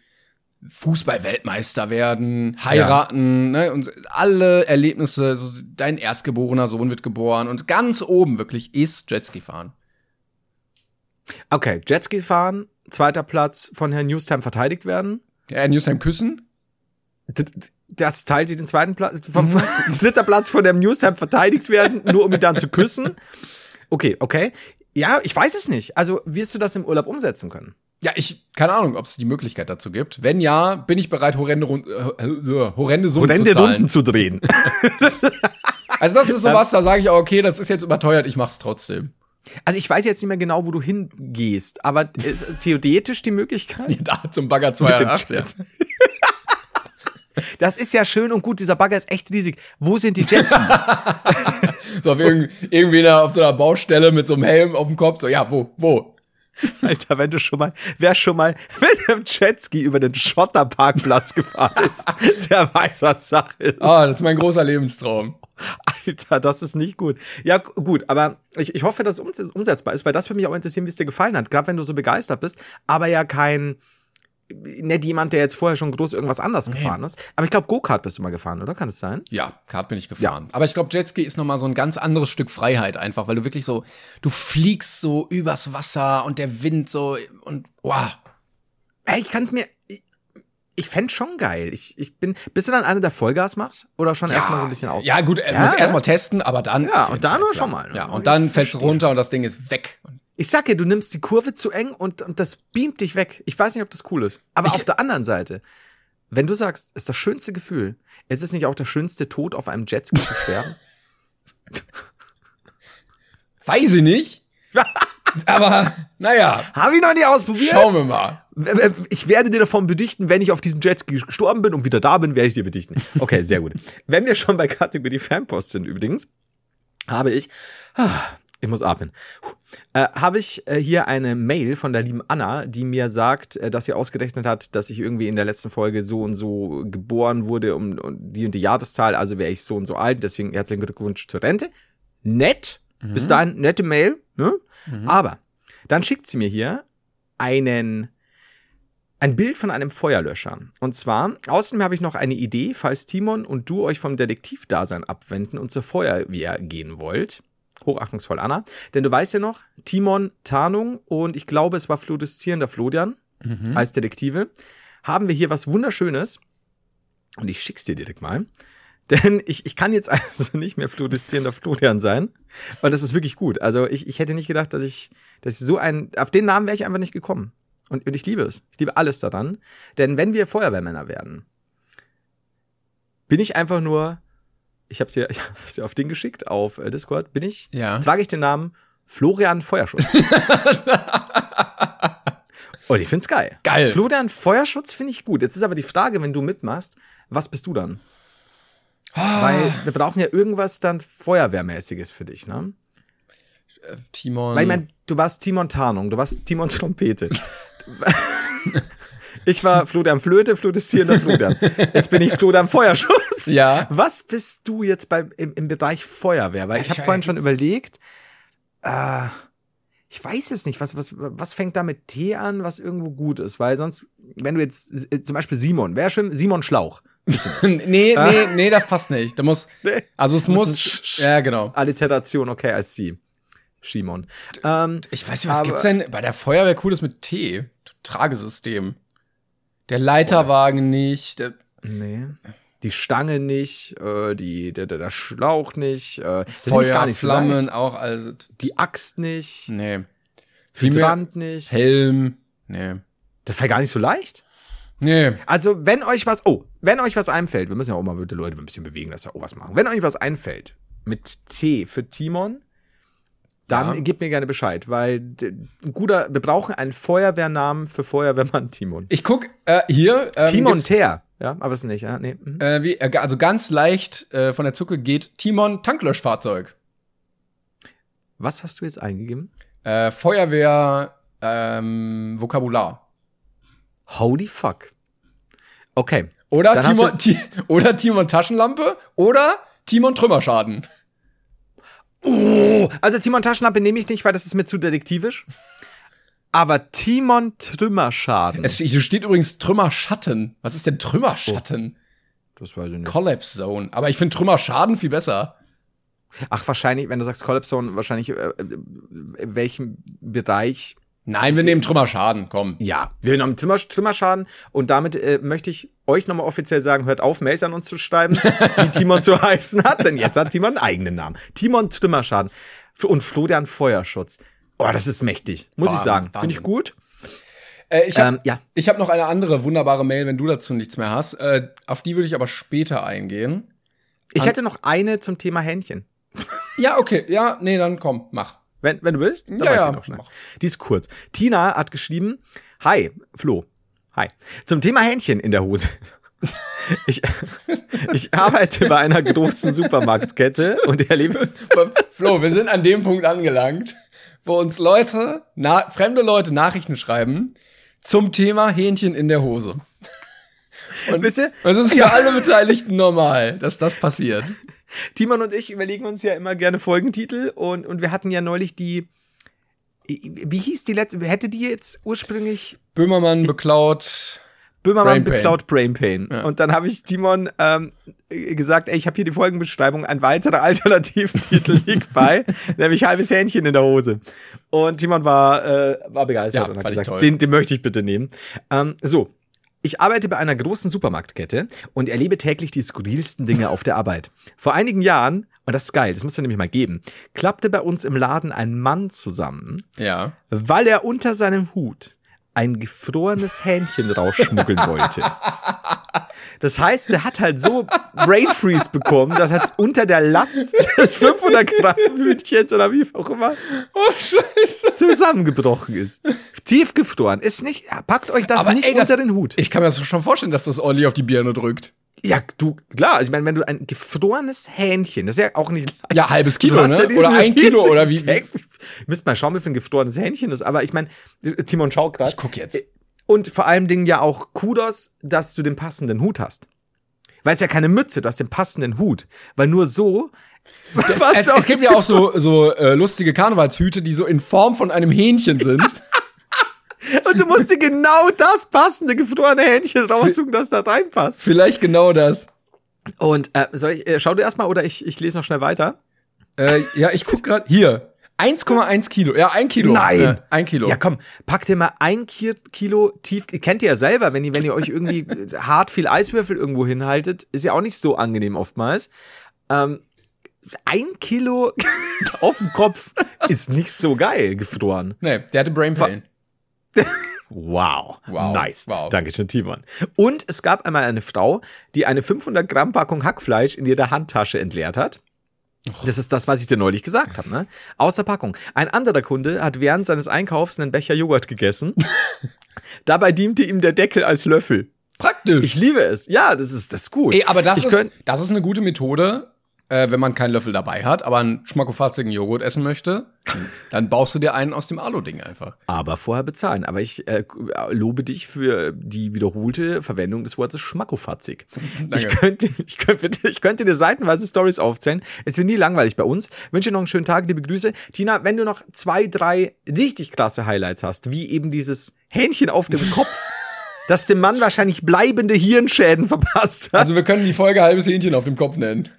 Fußball-Weltmeister werden, heiraten, ja. ne, und alle Erlebnisse, so dein erstgeborener Sohn wird geboren und ganz oben wirklich ist Jetski fahren. Okay, Jetski fahren, zweiter Platz von Herrn Newstime verteidigt werden. Ja, Herr Newstime küssen. Das teilt sich den zweiten Platz, vom mhm. dritter Platz von Herrn Newstime verteidigt werden, nur um ihn dann zu küssen. Okay, okay. Ja, ich weiß es nicht. Also, wirst du das im Urlaub umsetzen können? Ja, ich, keine Ahnung, ob es die Möglichkeit dazu gibt. Wenn ja, bin ich bereit, horrende, äh, äh, horrende Summen horrende zu zahlen. Runden zu drehen. also das ist sowas, da sage ich auch, okay, das ist jetzt überteuert, ich mach's trotzdem. Also ich weiß jetzt nicht mehr genau, wo du hingehst, aber ist theoretisch die Möglichkeit. Ja, da zum Bagger 208, ja. Das ist ja schön und gut, dieser Bagger ist echt riesig. Wo sind die Jetskis? so auf irgend, irgendwie auf so einer Baustelle mit so einem Helm auf dem Kopf, so, ja, wo, wo? Alter, wenn du schon mal, wer schon mal mit einem Jetski über den Schotterparkplatz gefahren ist, der weiß, was Sache ist. Ah, oh, das ist mein großer Lebenstraum. Alter, das ist nicht gut. Ja, gut, aber ich, ich hoffe, dass es umsetzbar ist, weil das würde mich auch interessieren, wie es dir gefallen hat. Gerade wenn du so begeistert bist, aber ja kein, nicht jemand, der jetzt vorher schon groß irgendwas anders nee. gefahren ist. Aber ich glaube, Go-Kart bist du mal gefahren, oder? Kann es sein? Ja, Kart bin ich gefahren. Ja. Aber ich glaube, Jetski ist noch mal so ein ganz anderes Stück Freiheit einfach, weil du wirklich so, du fliegst so übers Wasser und der Wind so und wow. Ey, ich kann es mir, ich, ich fände schon geil. Ich, ich bin, bist du dann einer, der Vollgas macht? Oder schon ja, erstmal so ein bisschen auf? Ja, gut, ja, muss erstmal testen, aber dann. Ja, und dann nur schon mal. Ja, und dann fällst du runter und das Ding ist weg. Ich sag ja, du nimmst die Kurve zu eng und, und das beamt dich weg. Ich weiß nicht, ob das cool ist. Aber ich auf der anderen Seite, wenn du sagst, ist das schönste Gefühl, ist es nicht auch der schönste Tod, auf einem Jetski zu sterben? Weiß ich nicht. Aber Naja. Habe ich noch nie ausprobiert. Schauen wir mal. Ich werde dir davon bedichten, wenn ich auf diesem Jetski gestorben bin und wieder da bin, werde ich dir bedichten. Okay, sehr gut. wenn wir schon bei Kategorie Fanpost sind übrigens, habe ich, ah, ich muss atmen, äh, habe ich äh, hier eine Mail von der lieben Anna, die mir sagt, äh, dass sie ausgerechnet hat, dass ich irgendwie in der letzten Folge so und so geboren wurde um, um die und die Jahreszahl, also wäre ich so und so alt, deswegen herzlichen Glückwunsch zur Rente. Nett, mhm. bis dahin nette Mail, ne? Mhm. Aber dann schickt sie mir hier einen ein Bild von einem Feuerlöscher. Und zwar, außerdem habe ich noch eine Idee, falls Timon und du euch vom Detektivdasein abwenden und zur Feuerwehr gehen wollt. Hochachtungsvoll, Anna. Denn du weißt ja noch, Timon Tarnung und ich glaube, es war fluoreszierender Florian mhm. als Detektive. Haben wir hier was Wunderschönes. Und ich schick's dir direkt mal. Denn ich, ich kann jetzt also nicht mehr fluoreszierender Florian sein. Weil das ist wirklich gut. Also ich, ich hätte nicht gedacht, dass ich, dass ich so ein, auf den Namen wäre ich einfach nicht gekommen. Und, und ich liebe es. Ich liebe alles daran. Denn wenn wir Feuerwehrmänner werden, bin ich einfach nur ich habe ich hab's ja auf Ding geschickt, auf äh, Discord, bin ich, ja. trage ich den Namen Florian Feuerschutz. Und ich find's geil. Geil. Florian Feuerschutz finde ich gut. Jetzt ist aber die Frage, wenn du mitmachst, was bist du dann? Ah. Weil wir brauchen ja irgendwas dann Feuerwehrmäßiges für dich, ne? Äh, Timon. Weil ich meine, du warst Timon Tarnung, du warst Timon Trompete. Ich war Flodam Flöte, flutestierender Flodam. Jetzt bin ich Flodam Feuerschutz. Ja. Was bist du jetzt bei, im, im Bereich Feuerwehr? Weil ich, ich habe vorhin schon überlegt, äh, ich weiß es nicht, was, was, was fängt da mit T an, was irgendwo gut ist? Weil sonst, wenn du jetzt, äh, zum Beispiel Simon, wäre schön Simon Schlauch. nee, nee, nee, das passt nicht. Da muss, also es muss, ja, genau. Alliteration, okay, I see. Simon. Ähm, ich weiß nicht, was aber, gibt's denn bei der Feuerwehr Cooles mit T? Tragesystem. Der Leiterwagen nicht. Der nee. Die Stange nicht, äh, die, der, der, der Schlauch nicht, äh, Feuer, gar nicht Flammen so auch, also. Die Axt nicht. Nee. Hydrant nicht. Helm. Nee. Das wäre gar nicht so leicht. Nee. Also, wenn euch was, oh, wenn euch was einfällt, wir müssen ja auch mal bitte Leute ein bisschen bewegen, dass wir auch was machen. Wenn euch was einfällt, mit T für Timon, dann ja. gebt mir gerne Bescheid, weil ein guter, wir brauchen einen Feuerwehrnamen für Feuerwehrmann Timon. Ich guck äh, hier. Ähm, Timon Ter. Ja, aber ist nicht, ja. Nee. Mhm. Äh, wie, äh, also ganz leicht äh, von der Zucke geht Timon Tanklöschfahrzeug. Was hast du jetzt eingegeben? Äh, Feuerwehr ähm, Vokabular. Holy fuck. Okay. Oder Timon, oder Timon Taschenlampe oder Timon Trümmerschaden. Oh, also Timon Taschenlampe nehme ich nicht, weil das ist mir zu detektivisch. Aber Timon Trümmerschaden. Es steht übrigens Trümmerschatten. Was ist denn Trümmerschatten? Oh, das weiß ich nicht. Collapse Zone. Aber ich finde Trümmerschaden viel besser. Ach, wahrscheinlich, wenn du sagst Collapse Zone, wahrscheinlich äh, äh in welchem Bereich Nein, wir nehmen Trümmerschaden, komm. Ja, wir nehmen Trümmer, Trümmerschaden und damit äh, möchte ich euch nochmal offiziell sagen, hört auf, Mails an uns zu schreiben, wie Timon zu heißen hat, denn jetzt hat Timon einen eigenen Namen. Timon Trümmerschaden und Florian Feuerschutz. Oh, das ist mächtig, muss Boah, ich sagen. Finde ich gut. Äh, ich habe ähm, ja. hab noch eine andere wunderbare Mail, wenn du dazu nichts mehr hast. Äh, auf die würde ich aber später eingehen. Ich an hätte noch eine zum Thema Hähnchen. ja, okay. Ja, nee, dann komm, mach. Wenn, wenn du willst, dann ja, ja. Die, noch schnell. die ist kurz. Tina hat geschrieben, Hi, Flo. Hi. Zum Thema Hähnchen in der Hose. Ich, ich arbeite bei einer großen Supermarktkette und erlebe. Flo, wir sind an dem Punkt angelangt, wo uns Leute, na, fremde Leute Nachrichten schreiben zum Thema Hähnchen in der Hose. Und, Wisst ihr? Und es ist für ja. alle Beteiligten normal, dass das passiert. Timon und ich überlegen uns ja immer gerne Folgentitel und, und wir hatten ja neulich die, wie hieß die letzte, hätte die jetzt ursprünglich Böhmermann beklaut Böhmermann Brain beklaut Brain Pain. Ja. Und dann habe ich Timon ähm, gesagt, ey, ich habe hier die Folgenbeschreibung, ein weiterer Alternativentitel liegt bei, nämlich halbes Hähnchen in der Hose. Und Timon war, äh, war begeistert ja, und hat gesagt, den, den möchte ich bitte nehmen. Ähm, so, ich arbeite bei einer großen Supermarktkette und erlebe täglich die skurrilsten Dinge auf der Arbeit. Vor einigen Jahren, und das ist geil, das muss es nämlich mal geben, klappte bei uns im Laden ein Mann zusammen, ja. weil er unter seinem Hut ein gefrorenes Hähnchen rausschmuggeln wollte. Das heißt, der hat halt so Brain Freeze bekommen, dass er unter der Last des 500 Gramm Hütchens oder wie auch immer oh, Scheiße. zusammengebrochen ist. Tiefgefroren. Ist nicht, packt euch das Aber nicht ey, unter das, den Hut. Ich kann mir das schon vorstellen, dass das ordentlich auf die Birne drückt. Ja, du, klar, ich meine, wenn du ein gefrorenes Hähnchen, das ist ja auch nicht. Ja, halbes Kilo, ne? Ja oder ein Kilo, oder wie? Ihr müsst mal schauen, wie viel ein gefrorenes Hähnchen ist, aber ich meine, Timon schau gerade. Ich guck jetzt. Und vor allem Dingen ja auch Kudos, dass du den passenden Hut hast. Weil es ja keine Mütze, du hast den passenden Hut. Weil nur so. es, es gibt ja auch so, so äh, lustige Karnevalshüte, die so in Form von einem Hähnchen sind. Und du musst dir genau das passende gefrorene Hähnchen raussuchen, das da reinpasst. Vielleicht genau das. Und äh, soll ich, äh, schau du erstmal oder ich, ich lese noch schnell weiter? Äh, ja, ich guck gerade. Hier. 1,1 Kilo. Ja, ein Kilo. Nein. Äh, ein Kilo. Ja, komm, packt ihr mal ein Kilo tief. Kennt ihr ja selber, wenn ihr, wenn ihr euch irgendwie hart viel Eiswürfel irgendwo hinhaltet, ist ja auch nicht so angenehm oftmals. Ähm, ein Kilo auf dem Kopf ist nicht so geil gefroren. Nee, der hatte Brain Pain. Wow. wow. Nice. Wow. Dankeschön, Timon. Und es gab einmal eine Frau, die eine 500 Gramm Packung Hackfleisch in ihrer Handtasche entleert hat. Das ist das, was ich dir neulich gesagt habe, ne? Außer Packung. Ein anderer Kunde hat während seines Einkaufs einen Becher Joghurt gegessen. Dabei diente ihm der Deckel als Löffel. Praktisch. Ich liebe es. Ja, das ist, das ist gut. Ey, aber das, ist, das ist eine gute Methode, äh, wenn man keinen Löffel dabei hat, aber einen schmackofatzigen Joghurt essen möchte, dann baust du dir einen aus dem Alu-Ding einfach. Aber vorher bezahlen. Aber ich äh, lobe dich für die wiederholte Verwendung des Wortes schmackofatzig. Ich könnte, ich, könnte, ich könnte dir seitenweise Stories aufzählen. Es wird nie langweilig bei uns. Wünsche dir noch einen schönen Tag, liebe Grüße. Tina, wenn du noch zwei, drei richtig klasse Highlights hast, wie eben dieses Hähnchen auf dem Kopf, das dem Mann wahrscheinlich bleibende Hirnschäden verpasst hat. Also wir können die Folge halbes Hähnchen auf dem Kopf nennen.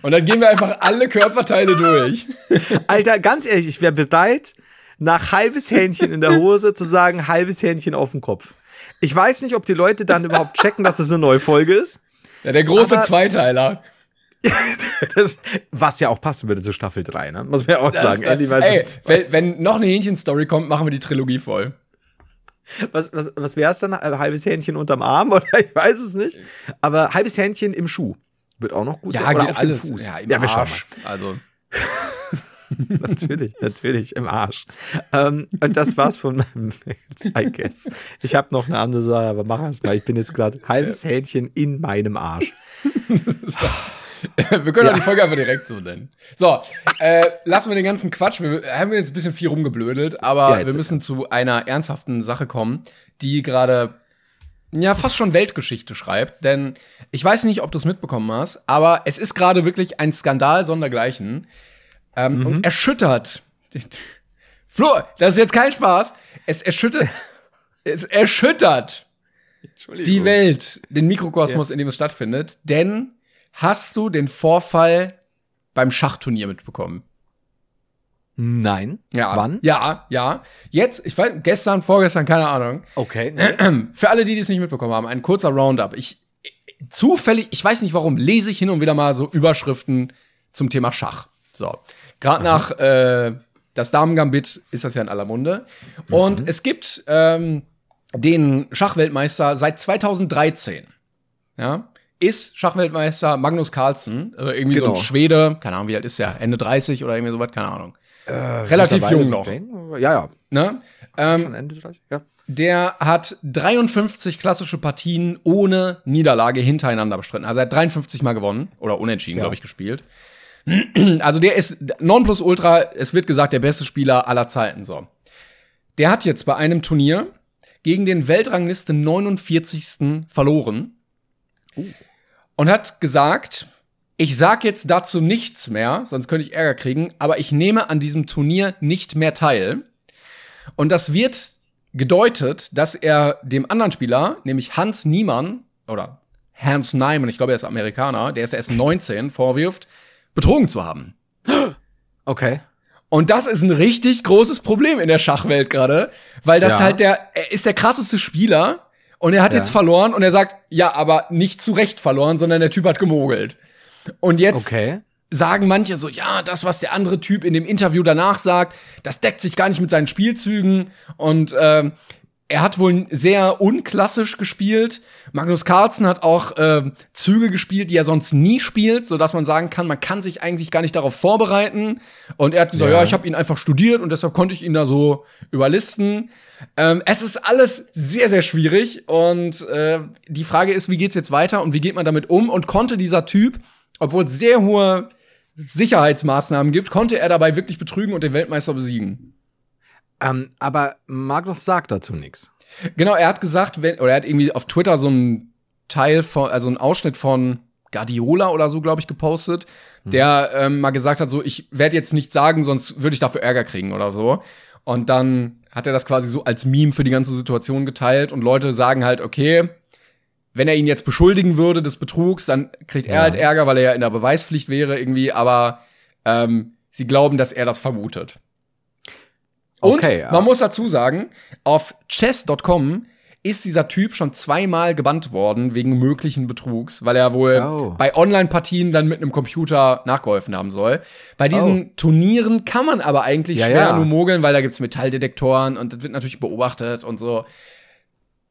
Und dann gehen wir einfach alle Körperteile durch. Alter, ganz ehrlich, ich wäre bereit, nach halbes Hähnchen in der Hose zu sagen, halbes Hähnchen auf dem Kopf. Ich weiß nicht, ob die Leute dann überhaupt checken, dass es das eine neue Folge ist. Ja, der große Zweiteiler. das, was ja auch passen würde zu Staffel 3, ne? Muss man ja auch das sagen. Ey, wenn, wenn noch eine Hähnchen-Story kommt, machen wir die Trilogie voll. Was, was, was wäre es dann? Ein halbes Hähnchen unterm Arm oder ich weiß es nicht. Aber halbes Hähnchen im Schuh. Wird auch noch gut ja, sein. Oder auf alles, dem Fuß. Ja, im ja, Arsch. Also. natürlich, natürlich, im Arsch. Ähm, und das war's von meinem I guess. Ich habe noch eine andere Sache, aber mach erst mal. Ich bin jetzt gerade halbes Hähnchen in meinem Arsch. wir können ja. auch die Folge einfach direkt so nennen. So, äh, lassen wir den ganzen Quatsch. Wir haben jetzt ein bisschen viel rumgeblödelt, aber ja, wir müssen zu einer ernsthaften Sache kommen, die gerade ja fast schon Weltgeschichte schreibt. Denn ich weiß nicht, ob du es mitbekommen hast, aber es ist gerade wirklich ein Skandal sondergleichen ähm, mhm. und erschüttert. Flo, das ist jetzt kein Spaß. Es erschüttert. es erschüttert die Welt, den Mikrokosmos, ja. in dem es stattfindet. Denn hast du den Vorfall beim Schachturnier mitbekommen? Nein. Ja. Wann? Ja, ja. Jetzt, ich weiß, gestern, vorgestern, keine Ahnung. Okay. Für alle, die es nicht mitbekommen haben, ein kurzer Roundup. Ich, zufällig, ich weiß nicht warum, lese ich hin und wieder mal so Überschriften zum Thema Schach. So. Gerade nach äh, das Damen-Gambit ist das ja in aller Munde. Und mhm. es gibt ähm, den Schachweltmeister seit 2013. Ja. Ist Schachweltmeister Magnus Carlsen, äh, irgendwie genau. so ein genau. Schwede, keine Ahnung, wie alt ist der, Ende 30 oder irgendwie sowas, keine Ahnung. Äh, Relativ jung noch. Ja, ja. Ne? Ähm, Schon Ende 30, ja. Der hat 53 klassische Partien ohne Niederlage hintereinander bestritten. Also er hat 53 Mal gewonnen oder unentschieden, ja. glaube ich, gespielt. Also der ist Nonplusultra, es wird gesagt, der beste Spieler aller Zeiten. So. Der hat jetzt bei einem Turnier gegen den Weltrangliste 49. verloren. Uh. Und hat gesagt, ich sag jetzt dazu nichts mehr, sonst könnte ich Ärger kriegen, aber ich nehme an diesem Turnier nicht mehr teil. Und das wird gedeutet, dass er dem anderen Spieler, nämlich Hans Niemann, oder Hans Niemann, ich glaube, er ist Amerikaner, der ist erst 19, vorwirft, betrogen zu haben. Okay. Und das ist ein richtig großes Problem in der Schachwelt gerade, weil das ja. halt der, er ist der krasseste Spieler und er hat ja. jetzt verloren und er sagt, ja, aber nicht zu Recht verloren, sondern der Typ hat gemogelt. Und jetzt okay. sagen manche so, ja, das, was der andere Typ in dem Interview danach sagt, das deckt sich gar nicht mit seinen Spielzügen. Und ähm, er hat wohl sehr unklassisch gespielt. Magnus Carlsen hat auch äh, Züge gespielt, die er sonst nie spielt, so dass man sagen kann, man kann sich eigentlich gar nicht darauf vorbereiten. Und er hat gesagt, ja, ja ich habe ihn einfach studiert und deshalb konnte ich ihn da so überlisten. Ähm, es ist alles sehr, sehr schwierig und äh, die Frage ist, wie geht's jetzt weiter und wie geht man damit um? Und konnte dieser Typ, obwohl es sehr hohe Sicherheitsmaßnahmen gibt, konnte er dabei wirklich betrügen und den Weltmeister besiegen? Ähm, aber Magnus sagt dazu nichts. Genau, er hat gesagt, wenn, oder er hat irgendwie auf Twitter so einen Teil von, also einen Ausschnitt von Guardiola oder so, glaube ich, gepostet, hm. der ähm, mal gesagt hat, so, ich werde jetzt nichts sagen, sonst würde ich dafür Ärger kriegen oder so. Und dann hat er das quasi so als Meme für die ganze Situation geteilt und Leute sagen halt, okay, wenn er ihn jetzt beschuldigen würde des Betrugs, dann kriegt er ja. halt Ärger, weil er ja in der Beweispflicht wäre irgendwie, aber ähm, sie glauben, dass er das vermutet. Und okay, man muss dazu sagen, auf chess.com ist dieser Typ schon zweimal gebannt worden wegen möglichen Betrugs, weil er wohl oh. bei Online-Partien dann mit einem Computer nachgeholfen haben soll. Bei diesen oh. Turnieren kann man aber eigentlich ja, schwer ja. nur mogeln, weil da gibt's Metalldetektoren und das wird natürlich beobachtet und so.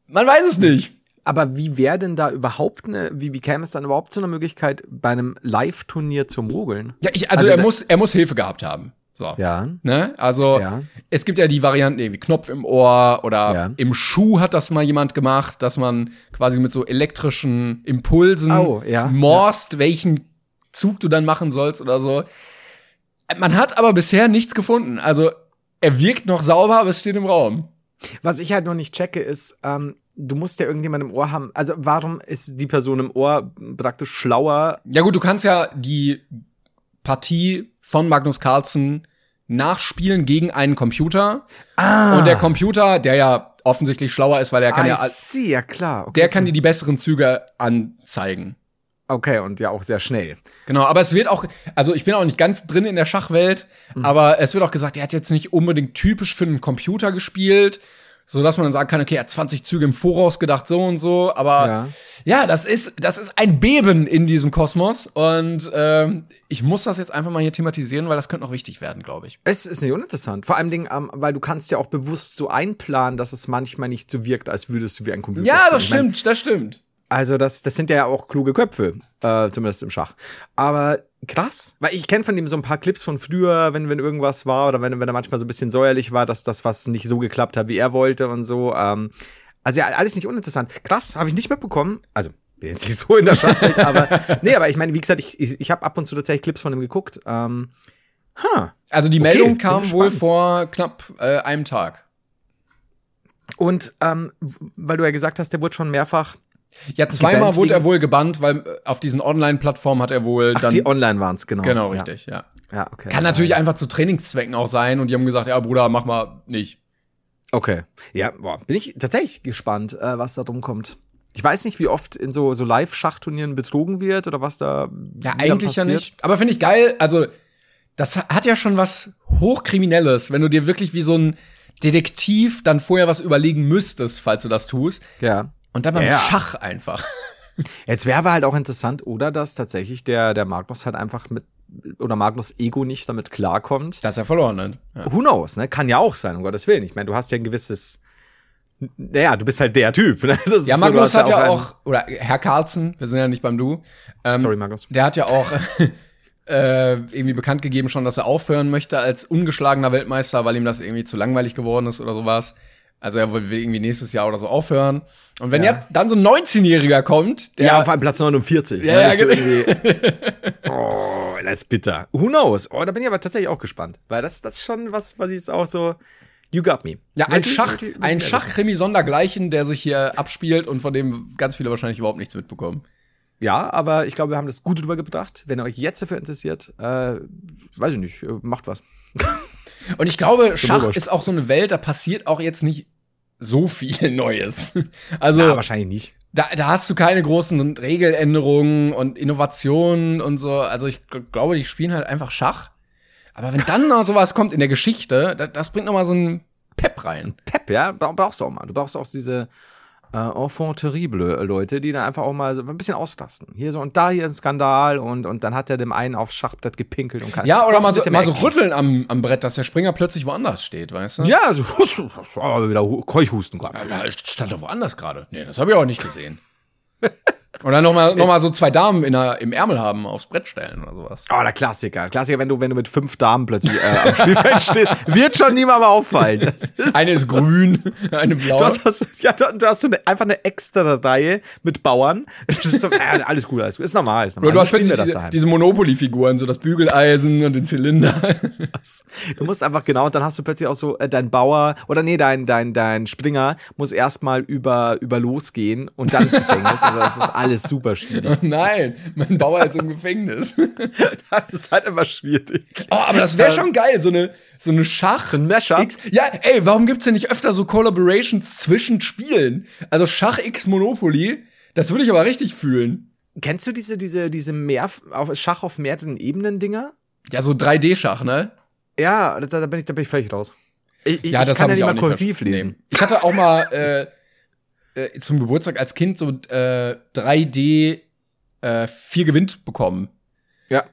Man weiß es nicht. Aber wie wäre denn da überhaupt eine, wie, wie käme es dann überhaupt zu einer Möglichkeit, bei einem Live-Turnier zu mogeln? Ja, ich, also, also er muss, er muss Hilfe gehabt haben. So. Ja. Ne? Also ja. es gibt ja die Varianten irgendwie Knopf im Ohr oder ja. im Schuh hat das mal jemand gemacht, dass man quasi mit so elektrischen Impulsen oh, ja. morst, welchen Zug du dann machen sollst oder so. Man hat aber bisher nichts gefunden. Also er wirkt noch sauber, aber es steht im Raum. Was ich halt noch nicht checke, ist, ähm, du musst ja irgendjemand im Ohr haben. Also warum ist die Person im Ohr praktisch schlauer? Ja gut, du kannst ja die Partie von Magnus Carlsen nachspielen gegen einen Computer. Ah. Und der Computer, der ja offensichtlich schlauer ist, weil er kann I ja. See, ja klar. Okay, der kann dir die besseren Züge anzeigen. Okay, und ja auch sehr schnell. Genau, aber es wird auch, also ich bin auch nicht ganz drin in der Schachwelt, mhm. aber es wird auch gesagt, er hat jetzt nicht unbedingt typisch für einen Computer gespielt, so dass man dann sagen kann, okay, er hat 20 Züge im Voraus gedacht, so und so. Aber ja, ja das ist das ist ein Beben in diesem Kosmos und ähm, ich muss das jetzt einfach mal hier thematisieren, weil das könnte noch wichtig werden, glaube ich. Es ist nicht uninteressant, vor allem, ähm, weil du kannst ja auch bewusst so einplanen, dass es manchmal nicht so wirkt, als würdest du wie ein Computer. Ja, das stimmt, meine, das stimmt. Also das, das sind ja auch kluge Köpfe, äh, zumindest im Schach. Aber krass, weil ich kenne von ihm so ein paar Clips von früher, wenn, wenn irgendwas war oder wenn, wenn er manchmal so ein bisschen säuerlich war, dass das was nicht so geklappt hat, wie er wollte und so. Ähm, also ja, alles nicht uninteressant. Krass, habe ich nicht mitbekommen. Also bin jetzt nicht so in der Schachwelt, aber nee, aber ich meine, wie gesagt, ich, ich, ich habe ab und zu tatsächlich Clips von ihm geguckt. Ähm, huh, also die okay, Meldung kam wohl vor knapp äh, einem Tag. Und ähm, weil du ja gesagt hast, der wurde schon mehrfach ja, zweimal wurde er wohl gebannt, weil äh, auf diesen Online-Plattformen hat er wohl Ach, dann. Die online waren es, genau. Genau, richtig, ja. Ja, ja okay. Kann natürlich einfach zu Trainingszwecken auch sein und die haben gesagt, ja, Bruder, mach mal nicht. Okay. Ja, boah, bin ich tatsächlich gespannt, äh, was da drum kommt. Ich weiß nicht, wie oft in so, so Live-Schachturnieren betrogen wird oder was da. Ja, eigentlich ja nicht. Aber finde ich geil. Also, das hat ja schon was Hochkriminelles, wenn du dir wirklich wie so ein Detektiv dann vorher was überlegen müsstest, falls du das tust. Ja. Und dann beim ja. Schach einfach. Jetzt wäre aber halt auch interessant, oder dass tatsächlich der, der Magnus halt einfach mit, oder Magnus Ego nicht damit klarkommt. Dass er verloren hat. Ja. Who knows, ne? Kann ja auch sein, um Gottes Willen. Ich meine, du hast ja ein gewisses, naja, du bist halt der Typ. Ne? ja, Magnus so, hat ja auch, oder Herr Carlsen, wir sind ja nicht beim Du. Ähm, Sorry, Magnus. Der hat ja auch äh, irgendwie bekannt gegeben schon, dass er aufhören möchte als ungeschlagener Weltmeister, weil ihm das irgendwie zu langweilig geworden ist oder sowas. Also er will irgendwie nächstes Jahr oder so aufhören. Und wenn ja. jetzt dann so ein 19-Jähriger kommt, der. Ja, auf einem Platz 49. Ja, ja, genau. Oh, das ist bitter. Who knows? Oh, da bin ich aber tatsächlich auch gespannt. Weil das, das ist schon was, was jetzt auch so. You got me. Ja, ein Schach, ein Schachkrimi sondergleichen, der sich hier abspielt und von dem ganz viele wahrscheinlich überhaupt nichts mitbekommen. Ja, aber ich glaube, wir haben das gut drüber gebracht. Wenn ihr euch jetzt dafür interessiert, äh, weiß ich nicht, macht was. Und ich glaube, Schach ist auch so eine Welt, da passiert auch jetzt nicht so viel Neues. Also ja, wahrscheinlich nicht. Da, da hast du keine großen Regeländerungen und Innovationen und so. Also ich glaube, die spielen halt einfach Schach. Aber wenn dann noch sowas kommt in der Geschichte, das, das bringt noch mal so einen Pep rein. Pep, ja, brauchst du auch mal. Du brauchst auch diese äh, enfant terrible äh, Leute, die dann einfach auch mal so ein bisschen ausrasten. Hier so und da hier ein Skandal und, und dann hat er dem einen aufs Schachbrett gepinkelt und kann Ja, oder mal so, mal so rütteln am, am Brett, dass der Springer plötzlich woanders steht, weißt du? Ja, so wieder Keuchhusten gerade. Ja, stand doch woanders gerade. Nee, das habe ich auch nicht gesehen. Und dann nochmal noch mal so zwei Damen in der, im Ärmel haben, aufs Brett stellen oder sowas. Oh, der Klassiker. Klassiker, wenn du, wenn du mit fünf Damen plötzlich äh, am Spielfeld stehst, wird schon niemandem auffallen. Ist eine ist grün, eine blau. Du hast, hast, ja, du, du hast so eine, einfach eine extra Reihe mit Bauern. Das ist so, äh, alles gut, alles gut. Ist normal. Ist normal. du hast plötzlich diese, diese Monopoly-Figuren, so das Bügeleisen und den Zylinder. Du musst einfach genau, und dann hast du plötzlich auch so, äh, dein Bauer, oder nee, dein, dein, dein Springer muss erstmal über, über losgehen und dann ins Gefängnis. Also das ist alles super schwierig. Nein, mein Bauer ist im Gefängnis. das ist halt immer schwierig. Oh, aber das wäre schon geil, so eine, so eine Schach. So ein Mashup. Ja, ey, warum gibt's denn nicht öfter so Collaborations zwischen Spielen? Also Schach X Monopoly, das würde ich aber richtig fühlen. Kennst du diese, diese, diese mehr, auf, Schach auf mehreren Ebenen Dinger? Ja, so 3D-Schach, ne? Ja, da, da, bin ich, da bin ich völlig raus. Ich, ja, das kann ja nicht mal kursiv lesen. Ich hatte auch mal äh, äh, zum Geburtstag als Kind so äh, 3D äh, vier gewinnt bekommen. Ja.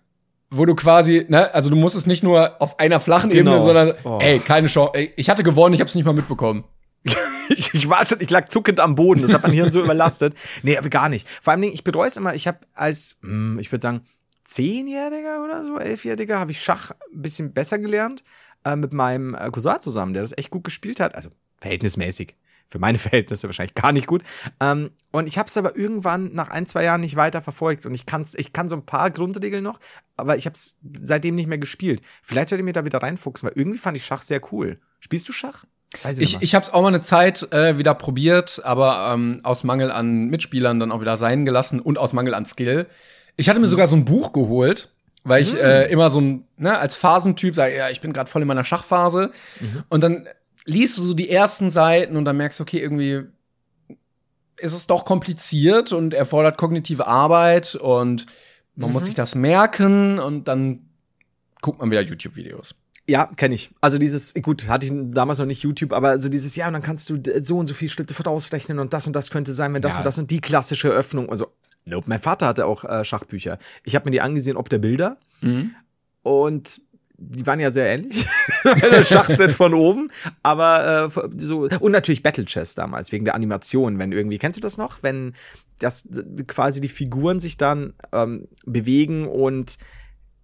Wo du quasi, ne, also du musst es nicht nur auf einer flachen genau. Ebene, sondern, oh. ey, keine Chance. Ey, ich hatte gewonnen, ich hab's nicht mal mitbekommen. ich, ich war schon, ich lag zuckend am Boden, das hat mein Hirn so überlastet. Nee, aber gar nicht. Vor allem, ich bereue es immer, ich habe als, hm, ich würde sagen, Zehnjähriger oder so, Elfjähriger, habe ich Schach ein bisschen besser gelernt äh, mit meinem äh, Cousin zusammen, der das echt gut gespielt hat. Also verhältnismäßig für meine Verhältnisse wahrscheinlich gar nicht gut. Ähm, und ich habe es aber irgendwann nach ein, zwei Jahren nicht weiter verfolgt. Und ich, kann's, ich kann so ein paar Grundregeln noch, aber ich habe es seitdem nicht mehr gespielt. Vielleicht sollte ich mir da wieder reinfuchsen, weil irgendwie fand ich Schach sehr cool. Spielst du Schach? Weiß ich ich, ich habe es auch mal eine Zeit äh, wieder probiert, aber ähm, aus Mangel an Mitspielern dann auch wieder sein gelassen und aus Mangel an Skill. Ich hatte mir mhm. sogar so ein Buch geholt, weil ich mhm. äh, immer so ein, ne, als Phasentyp sage, ja, ich bin gerade voll in meiner Schachphase. Mhm. Und dann liest du so die ersten Seiten und dann merkst du, okay, irgendwie ist es doch kompliziert und erfordert kognitive Arbeit und man mhm. muss sich das merken und dann guckt man wieder YouTube-Videos. Ja, kenne ich. Also dieses, gut, hatte ich damals noch nicht YouTube, aber also dieses, ja, und dann kannst du so und so viele Schritte vorausrechnen und das und das könnte sein, wenn das ja. und das und die klassische Öffnung. Also, nope. Mein Vater hatte auch äh, Schachbücher. Ich habe mir die angesehen, ob der Bilder. Mhm. Und die waren ja sehr ähnlich. das Schachbrett von oben. Aber äh, so. Und natürlich Battle Chess damals, wegen der Animation, wenn irgendwie, kennst du das noch? Wenn das quasi die Figuren sich dann ähm, bewegen und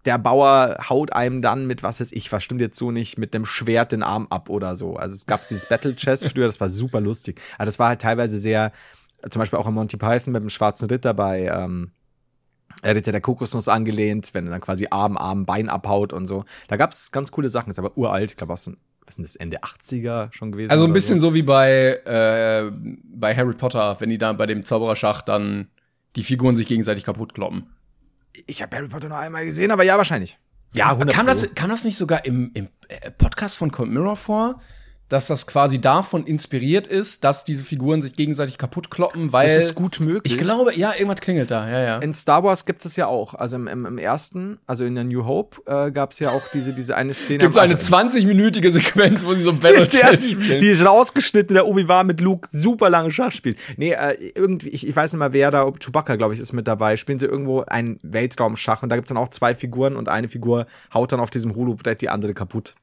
der Bauer haut einem dann mit, was weiß ich, was stimmt jetzt so nicht, mit einem Schwert den Arm ab oder so. Also es gab dieses Battle Chess früher, das war super lustig. Aber das war halt teilweise sehr, zum Beispiel auch in Monty Python mit dem Schwarzen Ritter bei, ähm, er hat ja der Kokosnuss angelehnt, wenn er dann quasi Arm, Arm, Bein abhaut und so. Da gab es ganz coole Sachen, ist aber uralt, ich glaube aus was sind das, Ende 80er schon gewesen? Also ein bisschen so, so wie bei, äh, bei Harry Potter, wenn die da bei dem Zaubererschacht dann die Figuren sich gegenseitig kaputt kloppen. Ich habe Harry Potter nur einmal gesehen, aber ja, wahrscheinlich. Ja, 100 kam das, kam das nicht sogar im, im äh, Podcast von Cold Mirror vor? Dass das quasi davon inspiriert ist, dass diese Figuren sich gegenseitig kaputt kloppen, weil. Das ist gut möglich. Ich glaube, ja, irgendwas klingelt da, ja, ja. In Star Wars gibt es ja auch. Also im, im, im, ersten, also in der New Hope, äh, gab es ja auch diese, diese eine Szene. Gibt so eine also, 20-minütige Sequenz, wo sie so Battle Chess spielen. Die ist rausgeschnitten, der Obi-Wan mit Luke super lange Schach spielt. Nee, äh, irgendwie, ich, ich weiß nicht mal, wer da, Chewbacca, glaube ich, ist mit dabei. Spielen sie irgendwo einen Weltraumschach und da gibt es dann auch zwei Figuren und eine Figur haut dann auf diesem Holobrett die andere kaputt.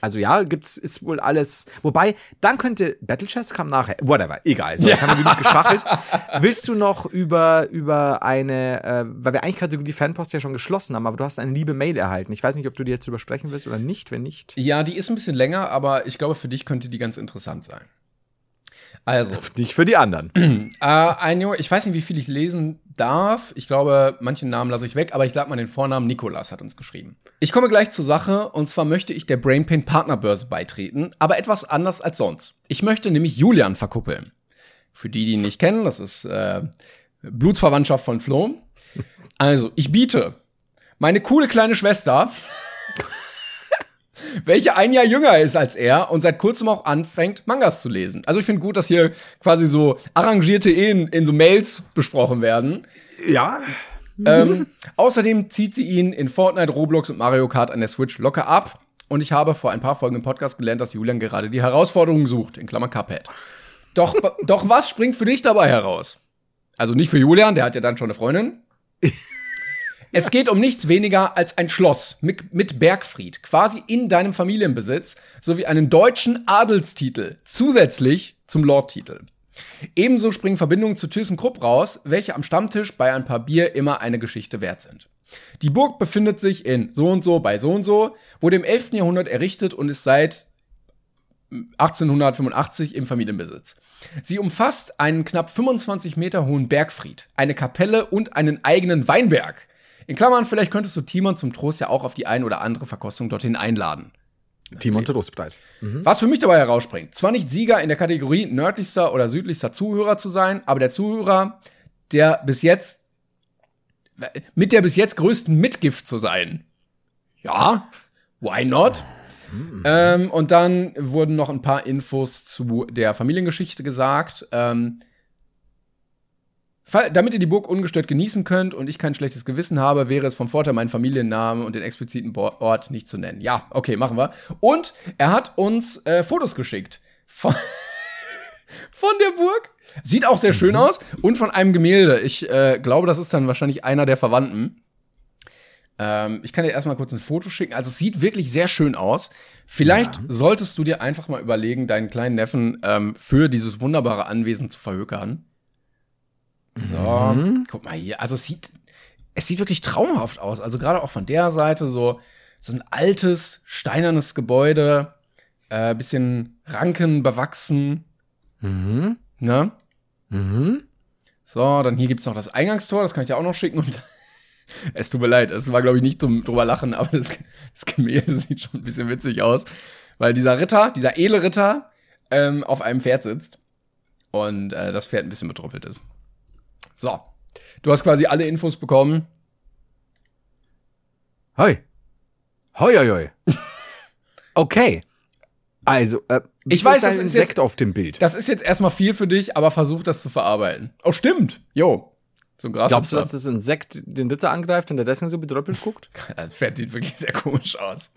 Also ja, gibt's ist wohl alles. Wobei, dann könnte Battle Chess kam nachher. Whatever, egal. So, jetzt haben wir genug geschachelt. Willst du noch über, über eine, äh, weil wir eigentlich Kategorie Fanpost ja schon geschlossen haben, aber du hast eine liebe Mail erhalten. Ich weiß nicht, ob du die jetzt drüber sprechen willst oder nicht. Wenn nicht. Ja, die ist ein bisschen länger, aber ich glaube, für dich könnte die ganz interessant sein. Also. Nicht für die anderen. äh, ein Junge, ich weiß nicht, wie viel ich lesen darf. Ich glaube, manchen Namen lasse ich weg, aber ich sag mal den Vornamen. Nikolas hat uns geschrieben. Ich komme gleich zur Sache und zwar möchte ich der Brainpain Partnerbörse beitreten, aber etwas anders als sonst. Ich möchte nämlich Julian verkuppeln. Für die, die ihn nicht kennen, das ist äh, Blutsverwandtschaft von Flo. Also, ich biete meine coole kleine Schwester welche ein Jahr jünger ist als er und seit kurzem auch anfängt, Mangas zu lesen. Also ich finde gut, dass hier quasi so arrangierte Ehen in so Mails besprochen werden. Ja. Ähm, außerdem zieht sie ihn in Fortnite, Roblox und Mario Kart an der Switch locker ab. Und ich habe vor ein paar Folgen im Podcast gelernt, dass Julian gerade die Herausforderung sucht, in Klammer Cuphead. Doch, doch was springt für dich dabei heraus? Also nicht für Julian, der hat ja dann schon eine Freundin. es geht um nichts weniger als ein Schloss mit, mit Bergfried, quasi in deinem Familienbesitz, sowie einen deutschen Adelstitel zusätzlich zum Lordtitel. Ebenso springen Verbindungen zu ThyssenKrupp raus, welche am Stammtisch bei ein paar Bier immer eine Geschichte wert sind. Die Burg befindet sich in so und so bei so und so, wurde im 11. Jahrhundert errichtet und ist seit 1885 im Familienbesitz. Sie umfasst einen knapp 25 Meter hohen Bergfried, eine Kapelle und einen eigenen Weinberg. In Klammern, vielleicht könntest du Timon zum Trost ja auch auf die ein oder andere Verkostung dorthin einladen. Timon Trostpreis. Mhm. Was für mich dabei herausspringt, zwar nicht Sieger in der Kategorie nördlichster oder südlichster Zuhörer zu sein, aber der Zuhörer, der bis jetzt mit der bis jetzt größten Mitgift zu sein. Ja, why not? Mhm. Ähm, und dann wurden noch ein paar Infos zu der Familiengeschichte gesagt. Ähm, damit ihr die Burg ungestört genießen könnt und ich kein schlechtes Gewissen habe, wäre es vom Vorteil, meinen Familiennamen und den expliziten Ort nicht zu nennen. Ja, okay, machen wir. Und er hat uns äh, Fotos geschickt von, von der Burg. Sieht auch sehr schön mhm. aus. Und von einem Gemälde. Ich äh, glaube, das ist dann wahrscheinlich einer der Verwandten. Ähm, ich kann dir erstmal kurz ein Foto schicken. Also es sieht wirklich sehr schön aus. Vielleicht ja. solltest du dir einfach mal überlegen, deinen kleinen Neffen ähm, für dieses wunderbare Anwesen zu verhökern. So, mhm. guck mal hier. Also es sieht, es sieht wirklich traumhaft aus. Also gerade auch von der Seite so, so ein altes, steinernes Gebäude, äh, bisschen Ranken bewachsen. Mhm. Ne? Mhm. So, dann hier gibt's noch das Eingangstor, das kann ich dir auch noch schicken. Und es tut mir leid, es war, glaube ich, nicht zum drüber lachen, aber das, das Gemälde sieht schon ein bisschen witzig aus. Weil dieser Ritter, dieser edle Ritter, ähm, auf einem Pferd sitzt. Und äh, das Pferd ein bisschen betruppelt ist. So. Du hast quasi alle Infos bekommen. Hoi. Hoi, hoi, hoi. Okay. Also, äh, ich weiß, das ist Sekt auf dem Bild. Das ist jetzt erstmal viel für dich, aber versuch das zu verarbeiten. Oh, stimmt. Jo. So Glaubst du, dass das Insekt den Ritter angreift und der deswegen so bedröppelt guckt? Das Pferd sieht wirklich sehr komisch aus.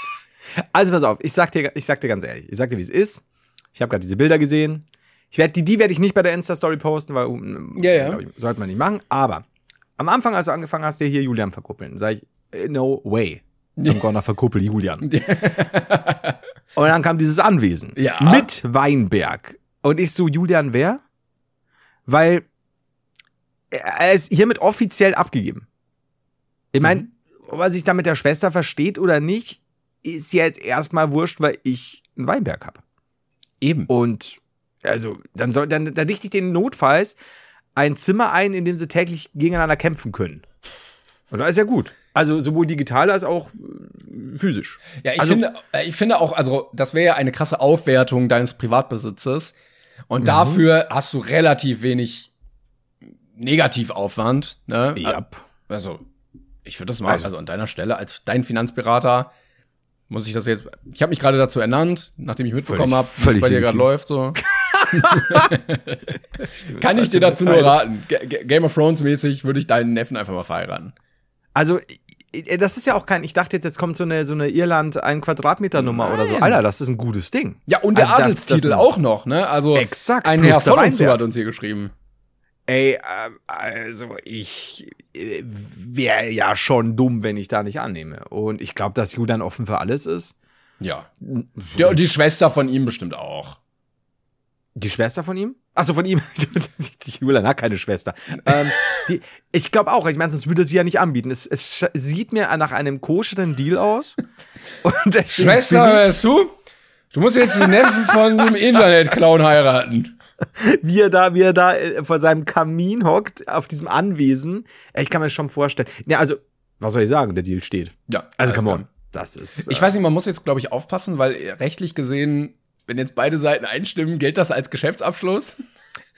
also pass auf, ich sag dir, ich sag dir ganz ehrlich, ich sag dir, wie es ist. Ich habe gerade diese Bilder gesehen. Ich werd, die, die werde ich nicht bei der Insta-Story posten, weil ja, ja. Ich, sollte man nicht machen. Aber am Anfang, als du angefangen hast, dir hier Julian verkuppeln, sag ich, äh, no way. I'm gonna verkuppel Julian. und dann kam dieses Anwesen. Ja. Mit Weinberg. Und ich so, Julian, wer? Weil er ist hiermit offiziell abgegeben. Ich meine, mhm. ob er sich da mit der Schwester versteht oder nicht, ist ja jetzt erstmal wurscht, weil ich einen Weinberg habe. Eben. Und also, dann soll, dann, dann richte ich den notfalls ein Zimmer ein, in dem sie täglich gegeneinander kämpfen können. Und das ist ja gut. Also sowohl digital als auch äh, physisch. Ja, ich also, finde, äh, ich finde auch, also das wäre ja eine krasse Aufwertung deines Privatbesitzes. Und mhm. dafür hast du relativ wenig Negativaufwand. Ne? Ja. Also, ich würde das mal, also, also an deiner Stelle, als dein Finanzberater, muss ich das jetzt. Ich habe mich gerade dazu ernannt, nachdem ich mitbekommen habe, wie es bei dir gerade läuft. So. Kann ich dir dazu nur raten. G Game of Thrones mäßig würde ich deinen Neffen einfach mal verheiraten. Also, das ist ja auch kein, ich dachte jetzt, jetzt kommt so eine, so eine Irland ein Quadratmeter Nummer oder so. Alter, das ist ein gutes Ding. Ja, und der also Adelstitel auch noch, ne? Also, exakt, ein Herr von uns hat uns hier geschrieben. Ey, äh, also ich äh, wäre ja schon dumm, wenn ich da nicht annehme. Und ich glaube, dass Julian offen für alles ist. Ja. ja. Und die Schwester von ihm bestimmt auch. Die Schwester von ihm? Achso, von ihm. Julian hat keine Schwester. ähm, die, ich glaube auch, ich meine, sonst würde sie ja nicht anbieten. Es, es sieht mir nach einem koscheren Deal aus. Und Schwester, hörst du? Du musst jetzt den Neffen von einem Internet-Clown heiraten. wie er da, wie er da äh, vor seinem Kamin hockt, auf diesem Anwesen. Ich kann mir das schon vorstellen. Ja, also, was soll ich sagen? Der Deal steht. Ja. Also, come on. Das ist. Ich weiß nicht, man muss jetzt, glaube ich, aufpassen, weil rechtlich gesehen, wenn jetzt beide Seiten einstimmen, gilt das als Geschäftsabschluss.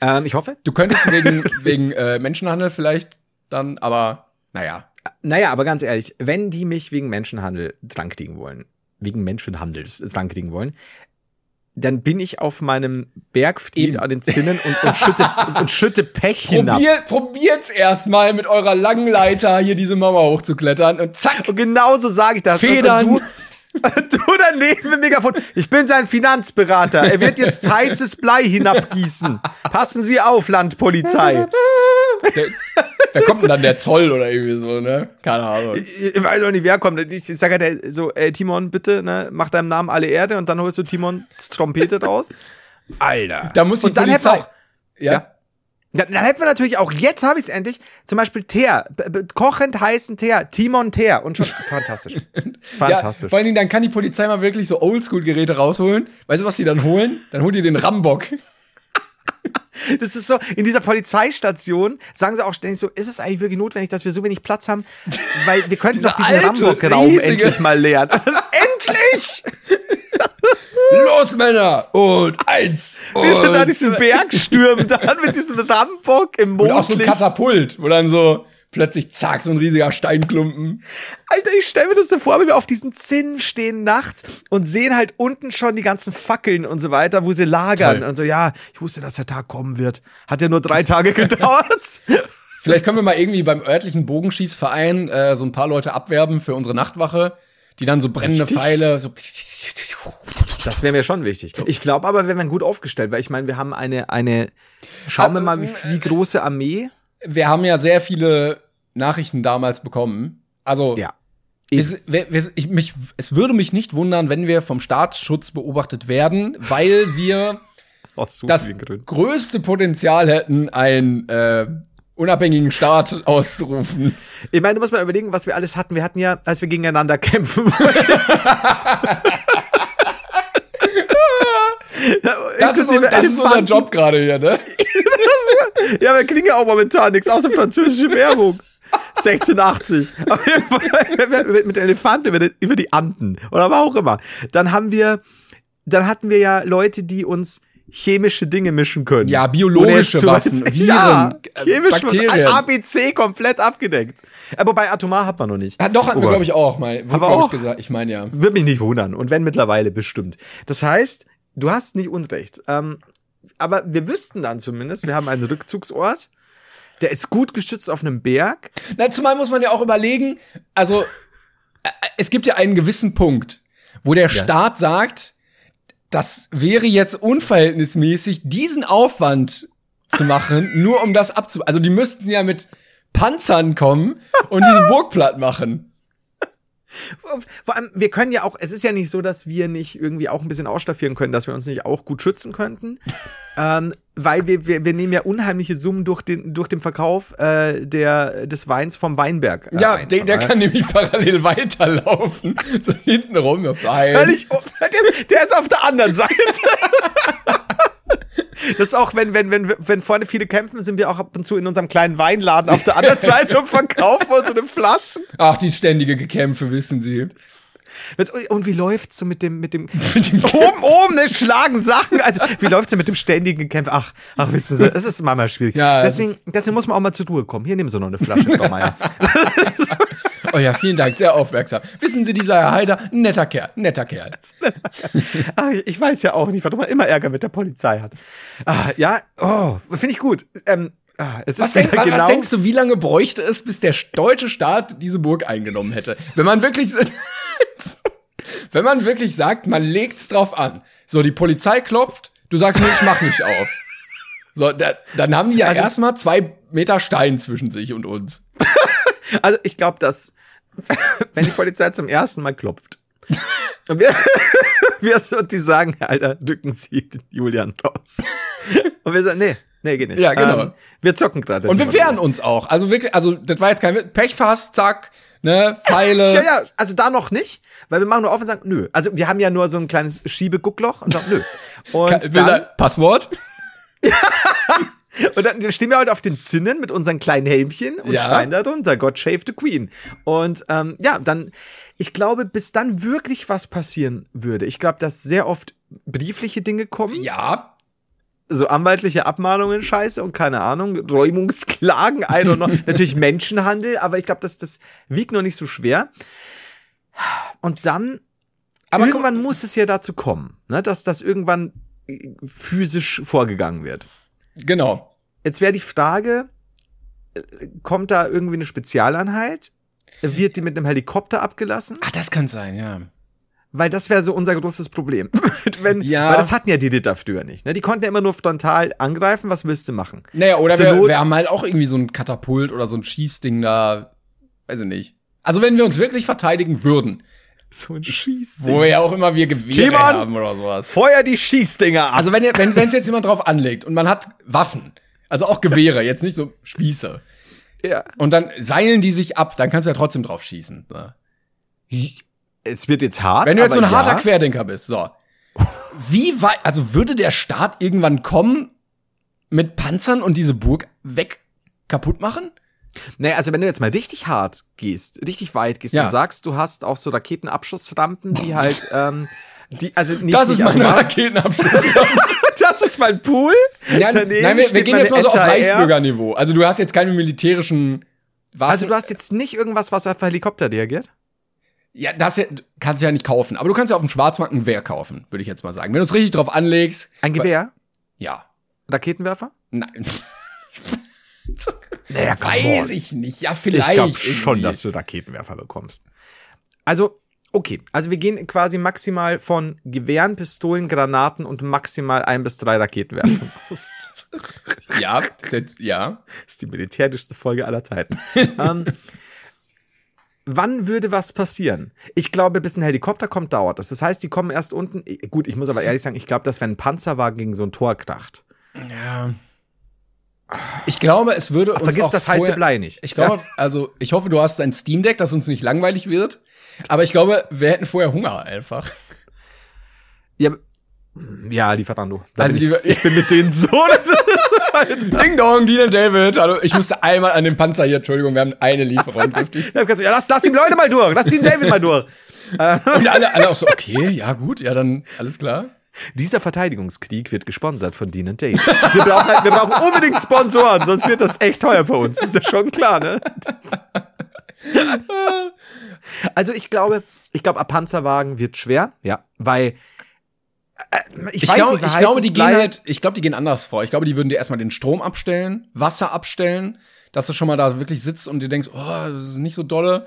Ähm, ich hoffe. Du könntest wegen, wegen äh, Menschenhandel vielleicht dann, aber naja. Naja, aber ganz ehrlich, wenn die mich wegen Menschenhandel drank wollen, wegen Menschenhandels drank wollen, dann bin ich auf meinem Bergfried an den Zinnen und, und, schütte, und, und schütte Pech Probier, hinab. Probiert's erstmal mit eurer langen Leiter hier diese Mauer hochzuklettern und zack. Und genauso sage ich das. Federn. Und du, du daneben im Megafon. Ich bin sein Finanzberater. Er wird jetzt heißes Blei hinabgießen. Passen Sie auf, Landpolizei. Da kommt dann der Zoll oder irgendwie so, ne? Keine Ahnung. Ich, ich weiß auch nicht, wer kommt. Ich sage halt so, ey, Timon, bitte, ne, mach deinem Namen alle Erde und dann holst du Timons Trompete raus. Alter. Da muss die und dann Polizei. Auch, ja? ja? Dann hätten wir natürlich auch, jetzt habe ich es endlich, zum Beispiel Teer, kochend heißen Teer, Timon Teer und schon, fantastisch. fantastisch. Ja, vor allen Dingen, dann kann die Polizei mal wirklich so Oldschool-Geräte rausholen. Weißt du, was die dann holen? Dann holen die den Rambock. Das ist so, in dieser Polizeistation sagen sie auch ständig so, ist es eigentlich wirklich notwendig, dass wir so wenig Platz haben? Weil wir könnten doch diesen Rambock-Raum endlich mal leeren. endlich! Los, Männer! Und eins! Und Wie so da diesen Berg stürmt dann mit diesem Rambock im Mondlicht. Und auch so ein Katapult, wo dann so plötzlich zack, so ein riesiger Steinklumpen. Alter, ich stelle mir das so vor, wie wir auf diesen Zinnen stehen nachts und sehen halt unten schon die ganzen Fackeln und so weiter, wo sie lagern. Toll. Und so, ja, ich wusste, dass der Tag kommen wird. Hat ja nur drei Tage gedauert. Vielleicht können wir mal irgendwie beim örtlichen Bogenschießverein äh, so ein paar Leute abwerben für unsere Nachtwache, die dann so brennende Richtig? Pfeile so das wäre mir schon wichtig. Ich glaube aber, wir wären gut aufgestellt, weil ich meine, wir haben eine, eine, schauen wir mal, wie, wie große Armee. Wir haben ja sehr viele Nachrichten damals bekommen. Also, ja. Es, ich, mich, es würde mich nicht wundern, wenn wir vom Staatsschutz beobachtet werden, weil wir so das größte Potenzial hätten, einen äh, unabhängigen Staat auszurufen. Ich meine, du musst mal überlegen, was wir alles hatten. Wir hatten ja, als wir gegeneinander kämpfen das, ist, das ist unser Job gerade hier, ne? ja, wir kriegen ja auch momentan nichts, außer französische Werbung. 1680. mit Elefanten über die, Anden. Oder was auch immer. Dann haben wir, dann hatten wir ja Leute, die uns chemische Dinge mischen können. Ja, biologische Waffen, Viren, ja, äh, chemische Bakterien. ABC komplett abgedeckt. Aber bei Atomar hat man noch nicht. Ja, doch, hatten oh wir, glaube ich, auch mal. Aber auch ich gesagt. Ich meine ja. Würde mich nicht wundern. Und wenn mittlerweile bestimmt. Das heißt, du hast nicht Unrecht. Ähm, aber wir wüssten dann zumindest, wir haben einen Rückzugsort. Der ist gut geschützt auf einem Berg. Na, zumal muss man ja auch überlegen, also äh, es gibt ja einen gewissen Punkt, wo der ja. Staat sagt, das wäre jetzt unverhältnismäßig, diesen Aufwand zu machen, nur um das abzu. Also die müssten ja mit Panzern kommen und diese Burg platt machen. Vor allem, wir können ja auch, es ist ja nicht so, dass wir nicht irgendwie auch ein bisschen ausstaffieren können, dass wir uns nicht auch gut schützen könnten. ähm, weil wir, wir, wir nehmen ja unheimliche Summen durch den, durch den Verkauf äh, der, des Weins vom Weinberg. Äh, ja, ein, der, der kann nämlich parallel weiterlaufen. so hinten rum. Völlig, der, der ist auf der anderen Seite. Das ist auch, wenn, wenn, wenn, wenn vorne viele kämpfen, sind wir auch ab und zu in unserem kleinen Weinladen auf der anderen Seite und verkaufen unsere Flaschen. Ach, die ständige Gekämpfe, wissen Sie. Und wie läuft's so mit dem, mit dem, mit dem oben, oben, ne, schlagen Sachen, also, wie läuft's so mit dem ständigen Kämpfen? Ach, ach, wissen Sie, das ist manchmal schwierig. Ja, deswegen, deswegen muss man auch mal zur Ruhe kommen. Hier nehmen Sie noch eine Flasche, Frau Meier. Oh ja, vielen Dank, sehr aufmerksam. Wissen Sie, dieser Herr Heider, netter Kerl, netter Kerl. Ach, ich weiß ja auch nicht, warum er immer Ärger mit der Polizei hat. Ah, ja, oh, finde ich gut. Ähm, Ah, was, denk, genau was, denkst du, wie lange bräuchte es, bis der deutsche Staat diese Burg eingenommen hätte? Wenn man wirklich wenn man wirklich sagt, man legt's drauf an. So, die Polizei klopft, du sagst mir, ich mach nicht auf. So, da, dann haben die ja also, erstmal zwei Meter Stein zwischen sich und uns. also, ich glaube, dass, wenn die Polizei zum ersten Mal klopft, und wir, wir so, die sagen, Alter, drücken Sie den Julian raus. Und wir sagen, nee, nee, geht nicht. Ja, genau. Ähm, wir zocken gerade. Und wir wehren uns auch. Also wirklich, also das war jetzt kein Pechfass, zack, ne, Pfeile. ja, ja, also da noch nicht, weil wir machen nur auf und sagen, nö. Also wir haben ja nur so ein kleines Schiebeguckloch und sagen, nö. Und Kann, dann, sagen, Passwort? Und dann stehen wir halt auf den Zinnen mit unseren kleinen Helmchen und ja. schreien da drunter, God shave the Queen. Und ähm, ja, dann, ich glaube, bis dann wirklich was passieren würde. Ich glaube, dass sehr oft briefliche Dinge kommen. Ja, so anwaltliche Abmahnungen scheiße und keine Ahnung, Räumungsklagen, I don't know. Natürlich Menschenhandel, aber ich glaube, das, das wiegt noch nicht so schwer. Und dann, aber irgendwann muss es ja dazu kommen, ne, dass das irgendwann physisch vorgegangen wird. Genau. Jetzt wäre die Frage, kommt da irgendwie eine Spezialeinheit? Wird die mit einem Helikopter abgelassen? Ah, das kann sein, ja. weil das wäre so unser großes Problem. Wenn, ja. Weil das hatten ja die Ritter früher nicht. Ne? Die konnten ja immer nur frontal angreifen, was willst du machen? Naja, oder wir, wir haben halt auch irgendwie so ein Katapult oder so ein Schießding da, weiß ich nicht. Also wenn wir uns wirklich verteidigen würden, so ein Schießding. Wo ja auch immer wir Gewehre Timon, haben oder sowas. Feuer die Schießdinger ab. Also wenn es wenn, jetzt jemand drauf anlegt und man hat Waffen, also auch Gewehre, jetzt nicht so Spieße. Ja. Und dann seilen die sich ab, dann kannst du ja trotzdem drauf schießen. Es wird jetzt hart. Wenn du jetzt so ein ja. harter Querdenker bist, so. Wie weit, also würde der Staat irgendwann kommen mit Panzern und diese Burg weg kaputt machen? Naja, also wenn du jetzt mal richtig hart gehst, richtig weit gehst ja. und sagst, du hast auch so Raketenabschussrampen, die halt, ähm, die, also nicht. Das ist meine Raketenabschussrampe. das ist mein Pool. Ja, nein, wir, wir gehen jetzt mal so auf Reichsbürgerniveau. Also du hast jetzt keine militärischen Waffen. Also du hast jetzt nicht irgendwas, was auf Helikopter reagiert? Ja, das kannst du ja nicht kaufen. Aber du kannst ja auf dem Schwarzmarkt ein Gewehr kaufen, würde ich jetzt mal sagen. Wenn du es richtig drauf anlegst. Ein Gewehr? Ja. Raketenwerfer? Nein. naja, Weiß on. ich nicht. Ja, vielleicht. Ich glaube schon, dass du Raketenwerfer bekommst. Also, okay. Also wir gehen quasi maximal von Gewehren, Pistolen, Granaten und maximal ein bis drei Raketenwerfern aus. ja, das, ja. Das ist die militärischste Folge aller Zeiten. ähm, wann würde was passieren? Ich glaube, bis ein Helikopter kommt, dauert das. Das heißt, die kommen erst unten. Gut, ich muss aber ehrlich sagen, ich glaube, dass wenn ein Panzerwagen gegen so ein Tor kracht. Ja. Ich glaube, es würde Ach, Vergiss das heiße Blei nicht. Ich glaube, ja. also ich hoffe, du hast ein Steam Deck, dass uns nicht langweilig wird. Aber ich glaube, wir hätten vorher Hunger einfach. Ja, ja, Lieferando. Also ich, ich, bin mit denen so. Ding Dong, Dean und David. Hallo, ich musste einmal an den Panzer hier. Entschuldigung, wir haben eine Lieferung. ja, lass, lass die Leute mal durch. Lass den David mal durch. und alle, alle auch so, okay, ja gut, ja dann alles klar. Dieser Verteidigungskrieg wird gesponsert von Dean und Dave. Wir brauchen, halt, wir brauchen unbedingt Sponsoren, sonst wird das echt teuer für uns. Ist ja schon klar, ne? Also ich glaube, ich glaube, ein Panzerwagen wird schwer, ja, weil äh, ich, ich, glaub, nicht, ich glaube, die gehen halt, ich glaube, die gehen anders vor. Ich glaube, die würden dir erstmal den Strom abstellen, Wasser abstellen, dass du schon mal da wirklich sitzt und dir denkst, oh, das ist nicht so dolle.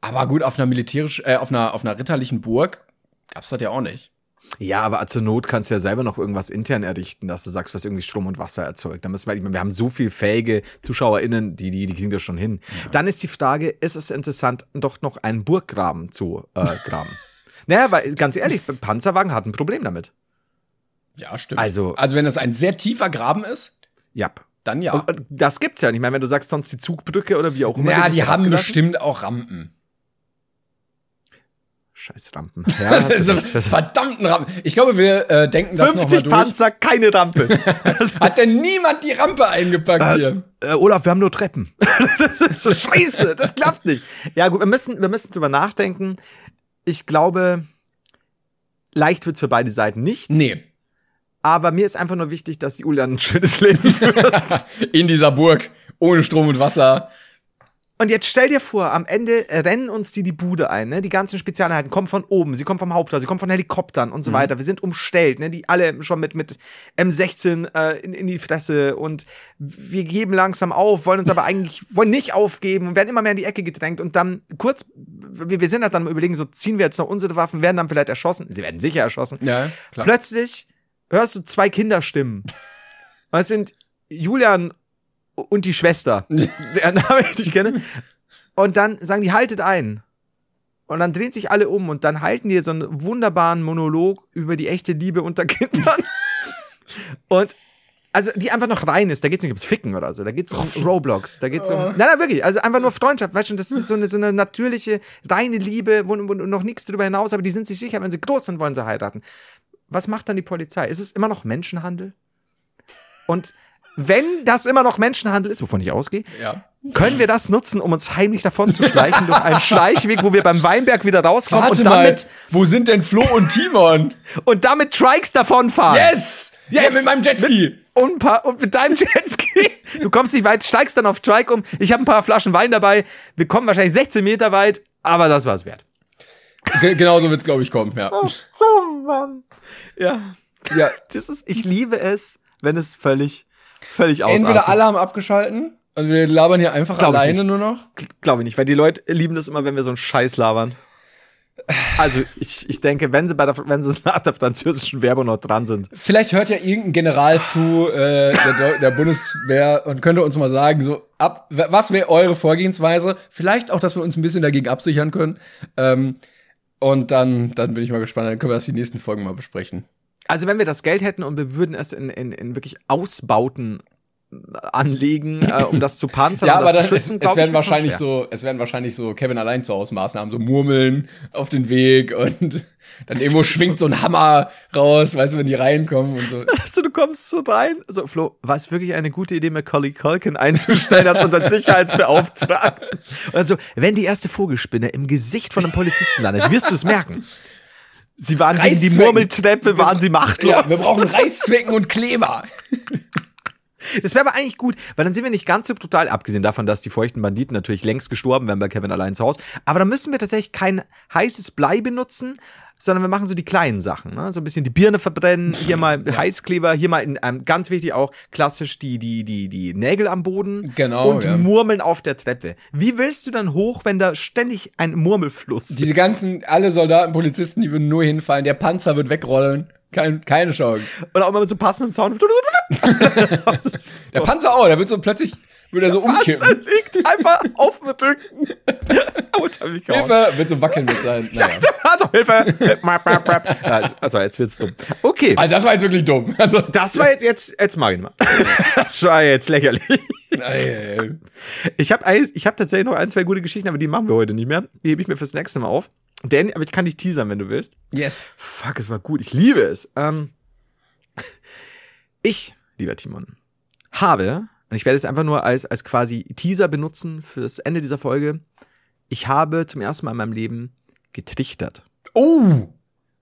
Aber gut, auf einer militärisch, äh, auf einer, auf einer ritterlichen Burg gab's das ja auch nicht. Ja, aber zur Not kannst du ja selber noch irgendwas intern errichten, dass du sagst, was irgendwie Strom und Wasser erzeugt. Da müssen wir, wir haben so viel fähige ZuschauerInnen, die, die, die kriegen das schon hin. Ja. Dann ist die Frage, ist es interessant, doch noch einen Burggraben zu äh, graben? naja, weil ganz ehrlich, Panzerwagen hat ein Problem damit. Ja, stimmt. Also, also wenn das ein sehr tiefer Graben ist, ja. dann ja. Und das gibt's ja nicht mehr, wenn du sagst, sonst die Zugbrücke oder wie auch immer. Ja, die haben bestimmt auch Rampen. Scheiß Rampen. Ja, verdammten Rampen. Ich glaube, wir äh, denken das 50 Panzer, keine Rampe. Hat denn niemand die Rampe eingepackt äh, hier? Äh, Olaf, wir haben nur Treppen. das ist so scheiße. Das klappt nicht. Ja, gut, wir müssen, wir müssen drüber nachdenken. Ich glaube, leicht wird's für beide Seiten nicht. Nee. Aber mir ist einfach nur wichtig, dass Julian ein schönes Leben führt. In dieser Burg. Ohne Strom und Wasser. Und jetzt stell dir vor, am Ende rennen uns die die Bude ein, ne? Die ganzen Spezialeinheiten kommen von oben, sie kommen vom Haupttor, sie kommen von Helikoptern und so mhm. weiter. Wir sind umstellt, ne? Die alle schon mit, mit M16 äh, in, in die Fresse und wir geben langsam auf, wollen uns aber eigentlich, wollen nicht aufgeben und werden immer mehr in die Ecke gedrängt und dann kurz, wir, wir sind halt dann überlegen, so ziehen wir jetzt noch unsere Waffen, werden dann vielleicht erschossen. Sie werden sicher erschossen. Ja, klar. Plötzlich hörst du zwei Kinderstimmen. Was sind Julian und die Schwester, deren Name ich nicht kenne. Und dann sagen die, haltet ein. Und dann drehen sich alle um und dann halten die so einen wunderbaren Monolog über die echte Liebe unter Kindern. und also die einfach noch rein ist, da geht es nicht ums Ficken oder so, da geht es um Roblox, da geht es um. Nein, nein, wirklich, also einfach nur Freundschaft, weißt du, das ist so eine, so eine natürliche, reine Liebe, wo, wo noch nichts darüber hinaus, aber die sind sich sicher, wenn sie groß sind, wollen sie heiraten. Was macht dann die Polizei? Ist es immer noch Menschenhandel? Und wenn das immer noch Menschenhandel ist, wovon ich ausgehe, ja. können wir das nutzen, um uns heimlich davon zu schleichen durch einen Schleichweg, wo wir beim Weinberg wieder rauskommen Warte und damit. Mal, wo sind denn Flo und Timon? und damit Trikes davonfahren. Yes! Yes! Ja, mit meinem Jetski. Mit, und, paar, und mit deinem Jetski. Du kommst nicht weit, steigst dann auf Trike um. Ich habe ein paar Flaschen Wein dabei. Wir kommen wahrscheinlich 16 Meter weit, aber das war's wert. G genau so wird's, glaube ich, kommen, ja. Ach so, Mann. Ja. Ja, das ist, ich liebe es, wenn es völlig Völlig ausartig. Entweder alle haben abgeschalten und wir labern hier einfach Glaub alleine nur noch. Glaube ich nicht, weil die Leute lieben das immer, wenn wir so einen Scheiß labern. Also ich, ich denke, wenn sie bei der, wenn sie nach der französischen Werbung noch dran sind. Vielleicht hört ja irgendein General zu äh, der, der Bundeswehr und könnte uns mal sagen, so ab, was wäre eure Vorgehensweise? Vielleicht auch, dass wir uns ein bisschen dagegen absichern können. Ähm, und dann, dann bin ich mal gespannt. Dann können wir das die nächsten Folgen mal besprechen. Also wenn wir das Geld hätten und wir würden es in, in, in wirklich Ausbauten anlegen, äh, um das zu panzern ja, und aber das zu schützen. Es, es werden wahrscheinlich so, es werden wahrscheinlich so Kevin allein zu Hause Maßnahmen, so Murmeln auf den Weg und dann irgendwo schwingt so ein Hammer raus, weißt du, wenn die reinkommen und so. Also du kommst so rein, so Flo, war es wirklich eine gute Idee, Macaulay Culkin einzustellen als unseren Sicherheitsbeauftragten? Und dann so, wenn die erste Vogelspinne im Gesicht von einem Polizisten landet, wirst du es merken. Sie waren gegen die Murmeltreppe, waren sie machtlos. Ja, wir brauchen Reißzwecken und Kleber. Das wäre aber eigentlich gut, weil dann sind wir nicht ganz so brutal, abgesehen davon, dass die feuchten Banditen natürlich längst gestorben wären bei Kevin allein zu Hause. Aber dann müssen wir tatsächlich kein heißes Blei benutzen, sondern wir machen so die kleinen Sachen, ne? so ein bisschen die Birne verbrennen, hier mal ja. Heißkleber, hier mal in, ähm, ganz wichtig auch klassisch die die die die Nägel am Boden genau, und ja. Murmeln auf der Treppe. Wie willst du dann hoch, wenn da ständig ein Murmelfluss ist? Diese ganzen alle Soldaten, Polizisten, die würden nur hinfallen, der Panzer wird wegrollen. Kein, keine Chance. Und auch mal mit so passenden Sound. der Panzer auch, der wird so plötzlich, wird er so umkippen. Panzer liegt einfach auf dem Rücken. ich Hilfe, wird so wackeln mit sein. Naja. Also, Hilfe. also, jetzt wird's dumm. Okay. Also, das war jetzt wirklich dumm. Also, das war jetzt, jetzt, jetzt mach ich mal. Das war jetzt lächerlich. Ich habe ich hab tatsächlich noch ein, zwei gute Geschichten, aber die machen wir heute nicht mehr. Die hebe ich mir fürs nächste Mal auf. Danny, aber ich kann dich teasern, wenn du willst. Yes. Fuck, es war gut. Ich liebe es. Ähm, ich, lieber Timon, habe, und ich werde es einfach nur als, als quasi Teaser benutzen fürs Ende dieser Folge, ich habe zum ersten Mal in meinem Leben getrichtert. Oh!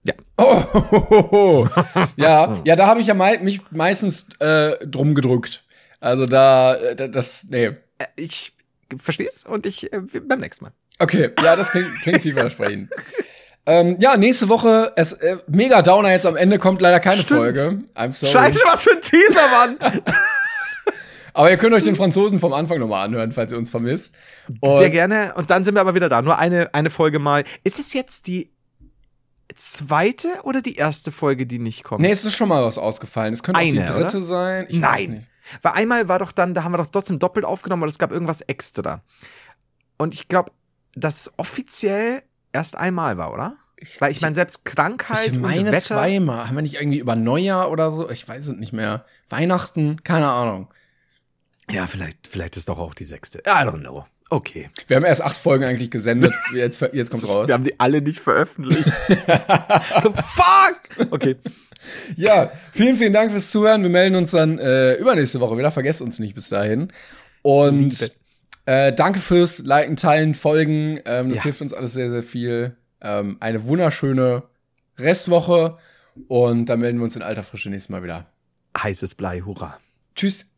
Ja. Oh, ja, ja, da habe ich ja mei mich meistens äh, drum gedrückt. Also da, äh, das, nee. Äh, ich verstehe es und ich äh, beim nächsten Mal. Okay, ja, das klingt, klingt vielversprechend. ähm, ja, nächste Woche, es, äh, mega Downer jetzt am Ende, kommt leider keine Stimmt. Folge. I'm sorry. Scheiße, was für ein Teaser, Mann! Aber ihr könnt euch den Franzosen vom Anfang nochmal anhören, falls ihr uns vermisst. Und Sehr gerne. Und dann sind wir aber wieder da. Nur eine, eine Folge mal. Ist es jetzt die zweite oder die erste Folge, die nicht kommt? Nee, es ist schon mal was ausgefallen. Es könnte eine, auch die dritte oder? sein. Ich Nein. Weil einmal war doch dann, da haben wir doch trotzdem doppelt aufgenommen, aber es gab irgendwas extra. Und ich glaube, das offiziell erst einmal war, oder? Weil ich meine, selbst Krankheit ich meine und Wetter. zweimal. Haben wir nicht irgendwie über Neujahr oder so? Ich weiß es nicht mehr. Weihnachten? Keine Ahnung. Ja, vielleicht, vielleicht ist doch auch die sechste. I don't know. Okay. Wir haben erst acht Folgen eigentlich gesendet. Jetzt, jetzt kommt raus. Wir haben die alle nicht veröffentlicht. so, fuck! Okay. Ja, vielen, vielen Dank fürs Zuhören. Wir melden uns dann äh, übernächste Woche wieder. Vergesst uns nicht bis dahin. Und äh, danke fürs Liken, Teilen, Folgen. Ähm, das ja. hilft uns alles sehr, sehr viel. Ähm, eine wunderschöne Restwoche. Und dann melden wir uns in alter Frische nächstes Mal wieder. Heißes Blei, hurra. Tschüss. Tschüss.